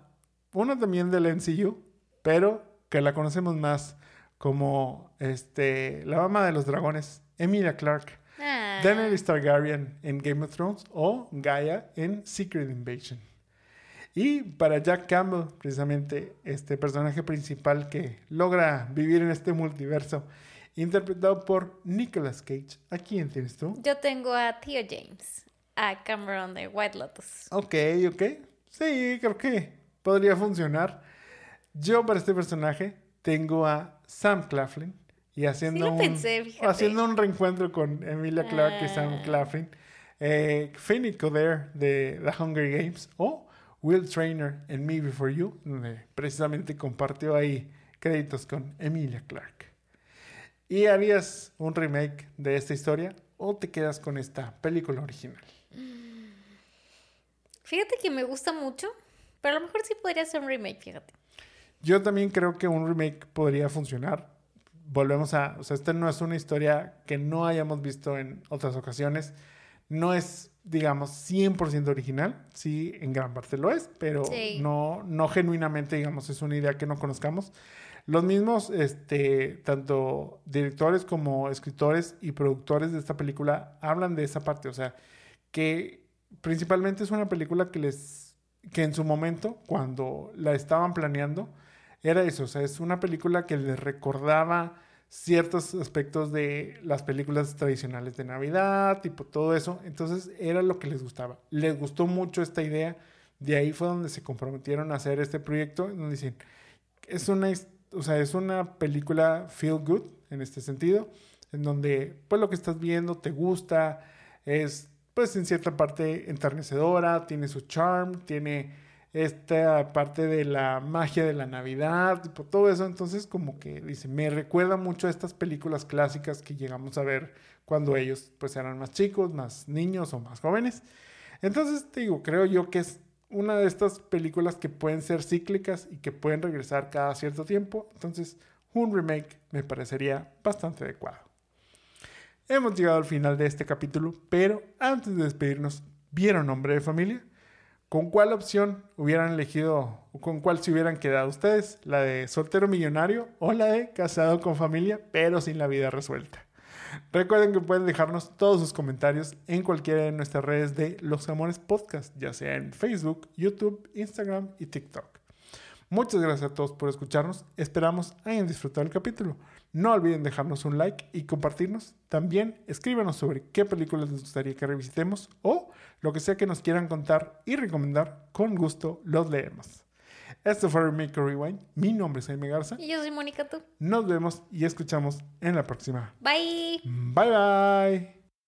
uno también del MCU, pero que la conocemos más como este, la mamá de los dragones, Emilia Clarke. Ah. Daenerys Targaryen en Game of Thrones o Gaia en Secret Invasion. Y para Jack Campbell, precisamente este personaje principal que logra vivir en este multiverso, interpretado por Nicolas Cage. ¿A quién tienes tú? Yo tengo a Theo James, a Cameron de White Lotus. Ok, ok. Sí, creo que podría funcionar. Yo para este personaje tengo a Sam Claflin y haciendo, lo un, pensé, fíjate. haciendo un reencuentro con Emilia Clarke y Sam Ah. Claflin. Eh, Finnick Odair de The Hunger Games o Will Trainer en Me Before You, donde precisamente compartió ahí créditos con Emilia Clarke. ¿Y harías un remake de esta historia o te quedas con esta película original? Fíjate que me gusta mucho, pero a lo mejor sí podría ser un remake, fíjate. Yo también creo que un remake podría funcionar. Volvemos a, o sea, esta no es una historia que no hayamos visto en otras ocasiones. No es, digamos, 100% original. Sí, en gran parte lo es, pero Sí. no, no genuinamente, digamos, es una idea que no conozcamos. Los mismos, este, tanto directores como escritores y productores de esta película hablan de esa parte. O sea, que principalmente es una película que les que en su momento, cuando la estaban planeando, era eso, o sea, es una película que les recordaba ciertos aspectos de las películas tradicionales de Navidad, tipo todo eso, entonces era lo que les gustaba. Les gustó mucho esta idea, de ahí fue donde se comprometieron a hacer este proyecto, donde dicen, es una, o sea, es una película feel good en este sentido, en donde pues lo que estás viendo te gusta, es pues en cierta parte enternecedora, tiene su charm, tiene esta parte de la magia de la Navidad, todo eso, entonces como que dice, me recuerda mucho a estas películas clásicas que llegamos a ver cuando ellos pues eran más chicos, más niños o más jóvenes. Entonces digo, creo yo que es una de estas películas que pueden ser cíclicas y que pueden regresar cada cierto tiempo, entonces un remake me parecería bastante adecuado. Hemos llegado al final de este capítulo, pero antes de despedirnos, ¿vieron Hombre de Familia? ¿Con cuál opción hubieran elegido o con cuál se hubieran quedado ustedes? ¿La de soltero millonario o la de casado con familia pero sin la vida resuelta? Recuerden que pueden dejarnos todos sus comentarios en cualquiera de nuestras redes de Los Amores Podcast, ya sea en Facebook, YouTube, Instagram y TikTok. Muchas gracias a todos por escucharnos. Esperamos hayan disfrutado el capítulo. No olviden dejarnos un like y compartirnos. También escríbanos sobre qué películas les gustaría que revisitemos o lo que sea que nos quieran contar y recomendar. Con gusto los leemos. Esto fue Remake Rewind. Mi nombre es Jaime Garza. Y yo soy Mónica Tú. Nos vemos y escuchamos en la próxima. Bye. Bye bye.